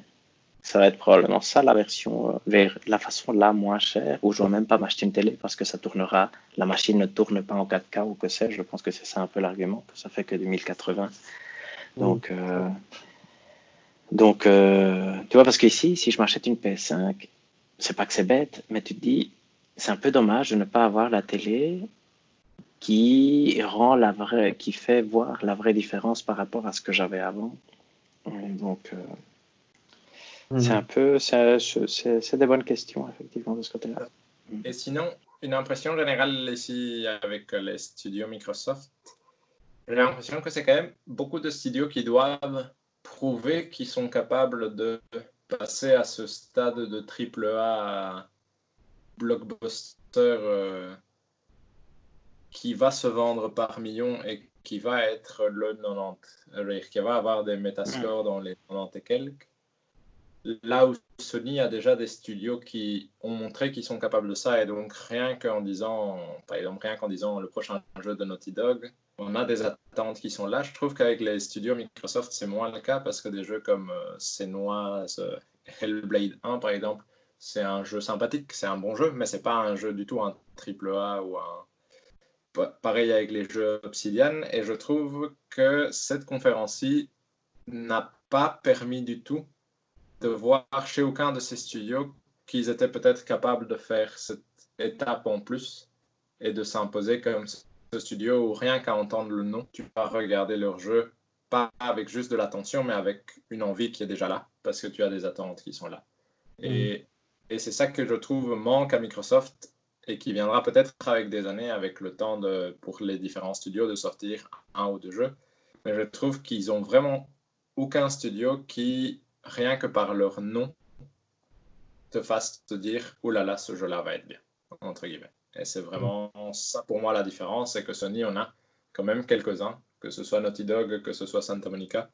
ça va être probablement ça la version euh, vers la façon là moins chère où je ne dois même pas m'acheter une télé parce que ça tournera, la machine ne tourne pas en 4K ou que sais-je. Je pense que c'est ça un peu l'argument, que ça fait que 2080. Donc, euh, donc euh, tu vois, parce qu'ici, si je m'achète une PS5, c'est pas que c'est bête, mais tu te dis, c'est un peu dommage de ne pas avoir la télé qui rend la vraie, qui fait voir la vraie différence par rapport à ce que j'avais avant. Donc, c'est mhm. un peu, c'est des bonnes questions, effectivement, de ce côté-là. Et sinon, une impression générale ici avec les studios Microsoft, j'ai l'impression que c'est quand même beaucoup de studios qui doivent prouver qu'ils sont capables de passer à ce stade de triple A blockbuster euh, qui va se vendre par millions et qui va être le 90, qui va avoir des métascores dans les 90 et quelques. Là où Sony a déjà des studios qui ont montré qu'ils sont capables de ça, et donc rien qu'en disant, par exemple, rien qu'en disant le prochain jeu de Naughty Dog, on a des attentes qui sont là. Je trouve qu'avec les studios Microsoft, c'est moins le cas parce que des jeux comme euh, Senua, Hellblade 1 par exemple, c'est un jeu sympathique, c'est un bon jeu, mais c'est pas un jeu du tout un triple A ou un pareil avec les jeux Obsidian. Et je trouve que cette conférence-ci n'a pas permis du tout de voir chez aucun de ces studios qu'ils étaient peut-être capables de faire cette étape en plus et de s'imposer comme ce studio où rien qu'à entendre le nom, tu vas regarder leur jeu, pas avec juste de l'attention, mais avec une envie qui est déjà là, parce que tu as des attentes qui sont là. Et, mm. et c'est ça que je trouve manque à Microsoft et qui viendra peut-être avec des années, avec le temps de, pour les différents studios de sortir un ou deux jeux. Mais je trouve qu'ils ont vraiment aucun studio qui rien que par leur nom, te fasse te dire « Oh là là, ce jeu-là va être bien », entre guillemets. Et c'est vraiment ça pour moi la différence, c'est que Sony, on a quand même quelques-uns, que ce soit Naughty Dog, que ce soit Santa Monica,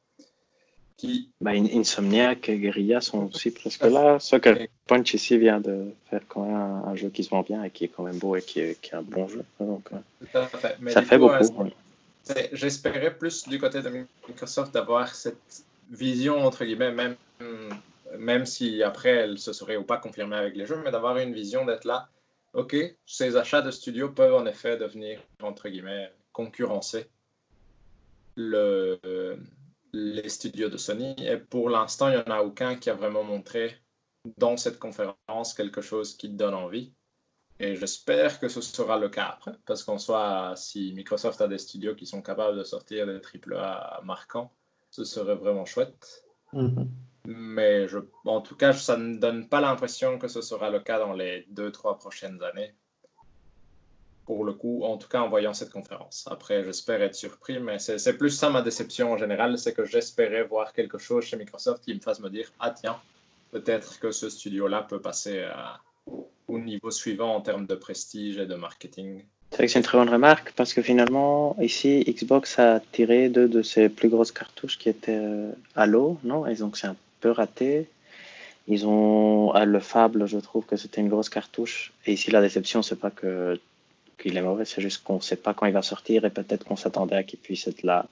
qui... Bah, Insomniac et Guerrilla sont aussi presque là. Que Punch ici vient de faire quand même un, jeu qui se vend bien et qui est quand même beau et qui est, un bon jeu. Donc, euh, ça fait beaucoup. J'espérais plus du côté de Microsoft d'avoir cette vision, entre guillemets, même, même si après elle se serait ou pas confirmée avec les jeux, mais d'avoir une vision d'être là. Ok, ces achats de studios peuvent en effet devenir, entre guillemets, concurrencer le, les studios de Sony. Et pour l'instant, il n'y en a aucun qui a vraiment montré dans cette conférence quelque chose qui donne envie. Et j'espère que ce sera le cas après, parce qu'en soit, si Microsoft a des studios qui sont capables de sortir des AAA marquants, ce serait vraiment chouette. Mhm. Mais je, en tout cas, ça ne donne pas l'impression que ce sera le cas dans les deux, trois prochaines années. Pour le coup, en tout cas en voyant cette conférence. Après, j'espère être surpris, mais c'est plus ça ma déception en général, c'est que j'espérais voir quelque chose chez Microsoft qui me fasse me dire, ah tiens, peut-être que ce studio-là peut passer au niveau suivant en termes de prestige et de marketing. C'est vrai que c'est une très bonne remarque parce que finalement, ici, Xbox a tiré deux de ses plus grosses cartouches qui étaient euh, Halo, non? Et donc c'est un peu raté. Ils ont à le Fable, je trouve que c'était une grosse cartouche. Et ici, la déception, c'est pas que qu'il est mauvais, c'est juste qu'on ne sait pas quand il va sortir et peut-être qu'on s'attendait à qu'il puisse être là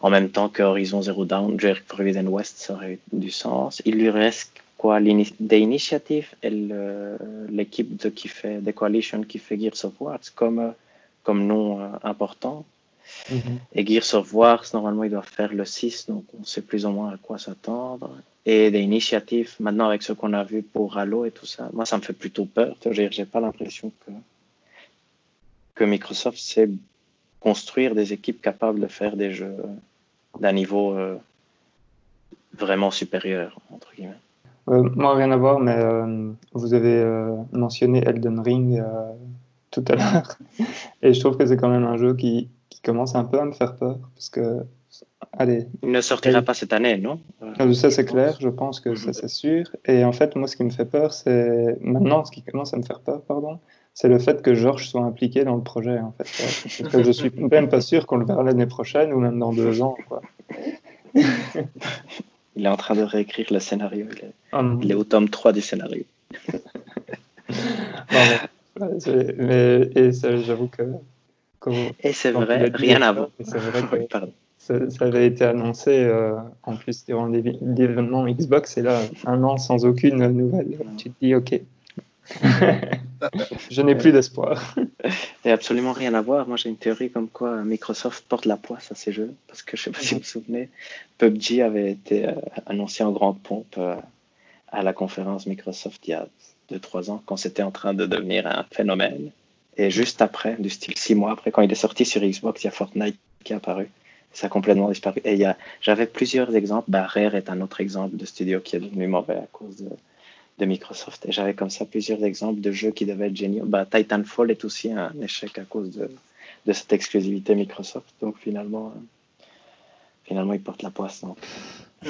en même temps que Horizon Zero Dawn, Jerry Forbidden West, ça aurait eu du sens. Il lui reste quoi des initiatives et l'équipe de qui fait des coalitions qui fait Gears of War comme comme nom euh, important mm-hmm. et Gears of War normalement il doit faire le 6 donc on sait plus ou moins à quoi s'attendre et des initiatives maintenant avec ce qu'on a vu pour Halo et tout ça moi ça me fait plutôt peur j'ai pas l'impression que que Microsoft sait construire des équipes capables de faire des jeux d'un niveau euh, vraiment supérieur, entre guillemets. Euh, moi, rien à voir, mais euh, vous avez mentionné Elden Ring tout à l'heure. Et je trouve que c'est quand même un jeu qui, qui, commence un peu à me faire peur. Parce que, allez. Il ne sortira pas cette année, non? Ça, c'est clair, je pense que ça, c'est sûr. Et en fait, moi, ce qui me fait peur, c'est. Maintenant, ce qui commence à me faire peur, pardon, c'est le fait que Georges soit impliqué dans le projet. En fait. Parce que je suis même pas sûr qu'on le verra l'année prochaine ou même dans deux ans. Quoi. il est en train de réécrire le scénario. Il est, oh au tome 3 du scénario. mais, et j'avoue que. et c'est vrai, rien voir. C'est vrai que ça, avait été annoncé euh, en plus durant l'événement Xbox et là, un an sans aucune nouvelle. Tu te dis, ok. je n'ai plus d'espoir. Et absolument rien à voir. Moi, j'ai une théorie comme quoi Microsoft porte la poisse à ces jeux. Parce que je ne sais pas si vous vous souvenez, PUBG avait été euh, annoncé en grande pompe euh, à la conférence Microsoft il y a 2-3 ans, quand c'était en train de devenir un phénomène. Et juste après, du style 6 mois après, quand il est sorti sur Xbox, il y a Fortnite qui est apparu. Ça a complètement disparu. Et j'avais plusieurs exemples. Bah, Rare est un autre exemple de studio qui est devenu mauvais à cause de, de Microsoft. Et j'avais comme ça plusieurs exemples de jeux qui devaient être géniaux. Bah, Titanfall est aussi un échec à cause de, de cette exclusivité Microsoft. Donc finalement, euh, finalement, ils portent la poisse. Donc.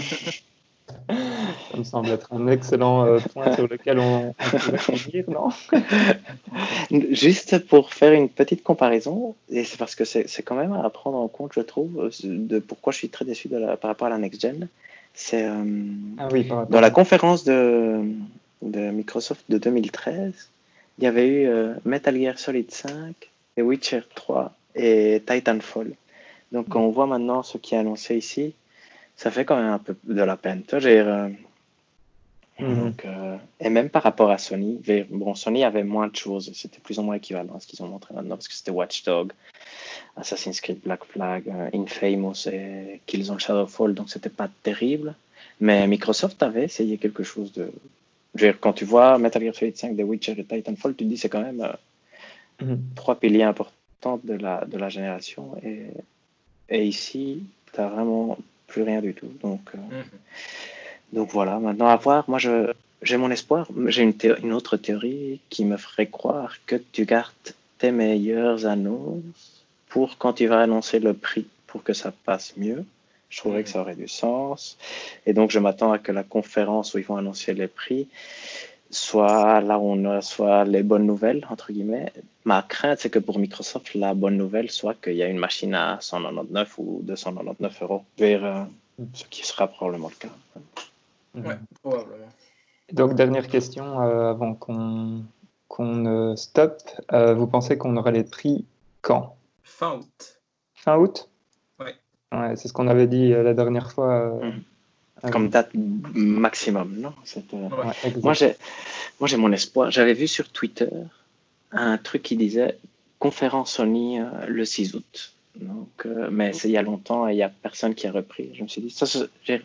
Ça me semble être un excellent euh, point sur lequel on, peut non? Juste pour faire une petite comparaison, et c'est parce que c'est quand même à prendre en compte, je trouve, de pourquoi je suis très déçu de la, par rapport à la next gen. C'est euh, ah oui, dans la conférence de, de, Microsoft de 2013, il y avait eu euh, Metal Gear Solid 5, et Witcher 3 et Titanfall. Donc on voit maintenant ce qui est annoncé ici, ça fait quand même un peu de la peine. Euh, mhm. et même par rapport à Sony, bon, Sony avait moins de choses, c'était plus ou moins équivalent à ce qu'ils ont montré maintenant, parce que c'était Watchdog, Assassin's Creed Black Flag, euh, Infamous et Killzone Shadowfall, donc c'était pas terrible. Mais Microsoft avait essayé quelque chose de. Je veux dire, quand tu vois Metal Gear Solid 5, The Witcher et Titanfall, tu te dis c'est quand même euh, mhm. trois piliers importants de la, de la génération. Et, et ici, tu n'as vraiment plus rien du tout. Donc, euh, mhm. donc voilà, maintenant à voir. Moi, je, j'ai mon espoir. J'ai une, une autre théorie qui me ferait croire que tu gardes tes meilleures annonces pour quand il va annoncer le prix pour que ça passe mieux. Je trouverais que ça aurait du sens. Et donc, je m'attends à que la conférence où ils vont annoncer les prix soit là où on a soit les bonnes nouvelles, entre guillemets. Ma crainte, c'est que pour Microsoft, la bonne nouvelle soit qu'il y a une machine à 199 ou 299 euros, vers euh, ce qui sera probablement le cas. Oui, probablement. Donc, dernière question euh, avant qu'on qu'on stoppe. Euh, vous pensez qu'on aura les prix quand? Fin août. Fin août Oui. Ouais, c'est ce qu'on avait dit euh, la dernière fois. Euh, mhm. Comme date maximum, non? Euh, Moi, j'ai, moi, j'ai mon espoir. J'avais vu sur Twitter un truc qui disait conférence Sony le 6 août. Donc, mais c'est il y a longtemps et il n'y a personne qui a repris. Je me suis dit, ça,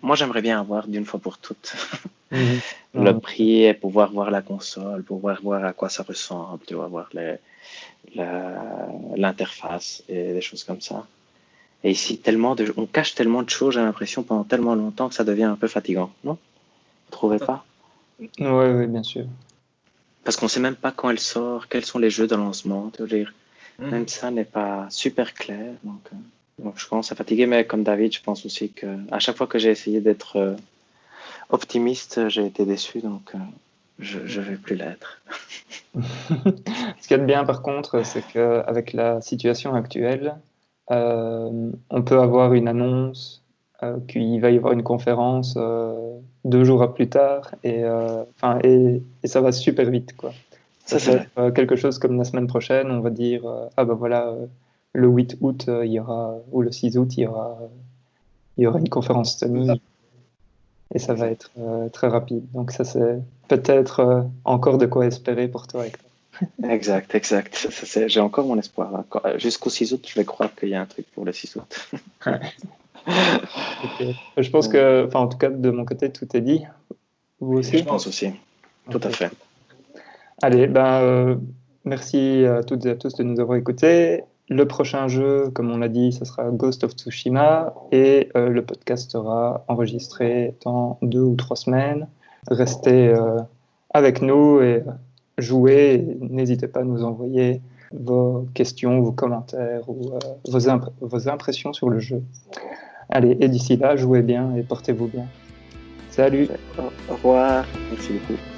moi j'aimerais bien avoir d'une fois pour toutes mhm. le prix et pouvoir voir la console, pouvoir voir à quoi ça ressemble, tu vois, voir l'interface et des choses comme ça. Et ici, tellement de, on cache tellement de choses, j'ai l'impression, pendant tellement longtemps que ça devient un peu fatigant, non? Vous trouvez pas? Oui, oui, bien sûr. Parce qu'on sait même pas quand elle sort, quels sont les jeux de lancement. Dire. Mmh. Même ça n'est pas super clair. Donc, euh, donc, je commence à fatiguer, mais comme David, je pense aussi que à chaque fois que j'ai essayé d'être euh, optimiste, j'ai été déçu. Donc, euh, je ne vais plus l'être. Ce qui est bien par contre, c'est qu'avec la situation actuelle, euh, on peut avoir une annonce euh, qu'il va y avoir une conférence euh, deux jours plus tard et, enfin, et, ça va super vite. Quoi. Ça, c'est quelque chose comme la semaine prochaine, on va dire ah ben voilà, le 8 août, il y aura, ou le 6 août, il y aura, il y aura une conférence Sony et ça va être très rapide. Donc ça c'est peut-être euh, encore de quoi espérer pour toi, Hector. exact, exact. J'ai encore mon espoir. Euh, jusqu'au 6 août, je vais croire qu'il y a un truc pour le 6 août. Je pense que, enfin, en tout cas, de mon côté, tout est dit. Vous aussi? Je pense aussi. Tout à fait. Allez, ben, euh, merci à toutes et à tous de nous avoir écoutés. Le prochain jeu, comme on l'a dit, ce sera Ghost of Tsushima et euh, le podcast sera enregistré dans deux ou trois semaines. Restez euh, avec nous et jouez. N'hésitez pas à nous envoyer vos questions, vos commentaires ou euh, vos, vos impressions sur le jeu. Allez, et d'ici là, jouez bien et portez-vous bien. Salut. Au revoir. Merci beaucoup.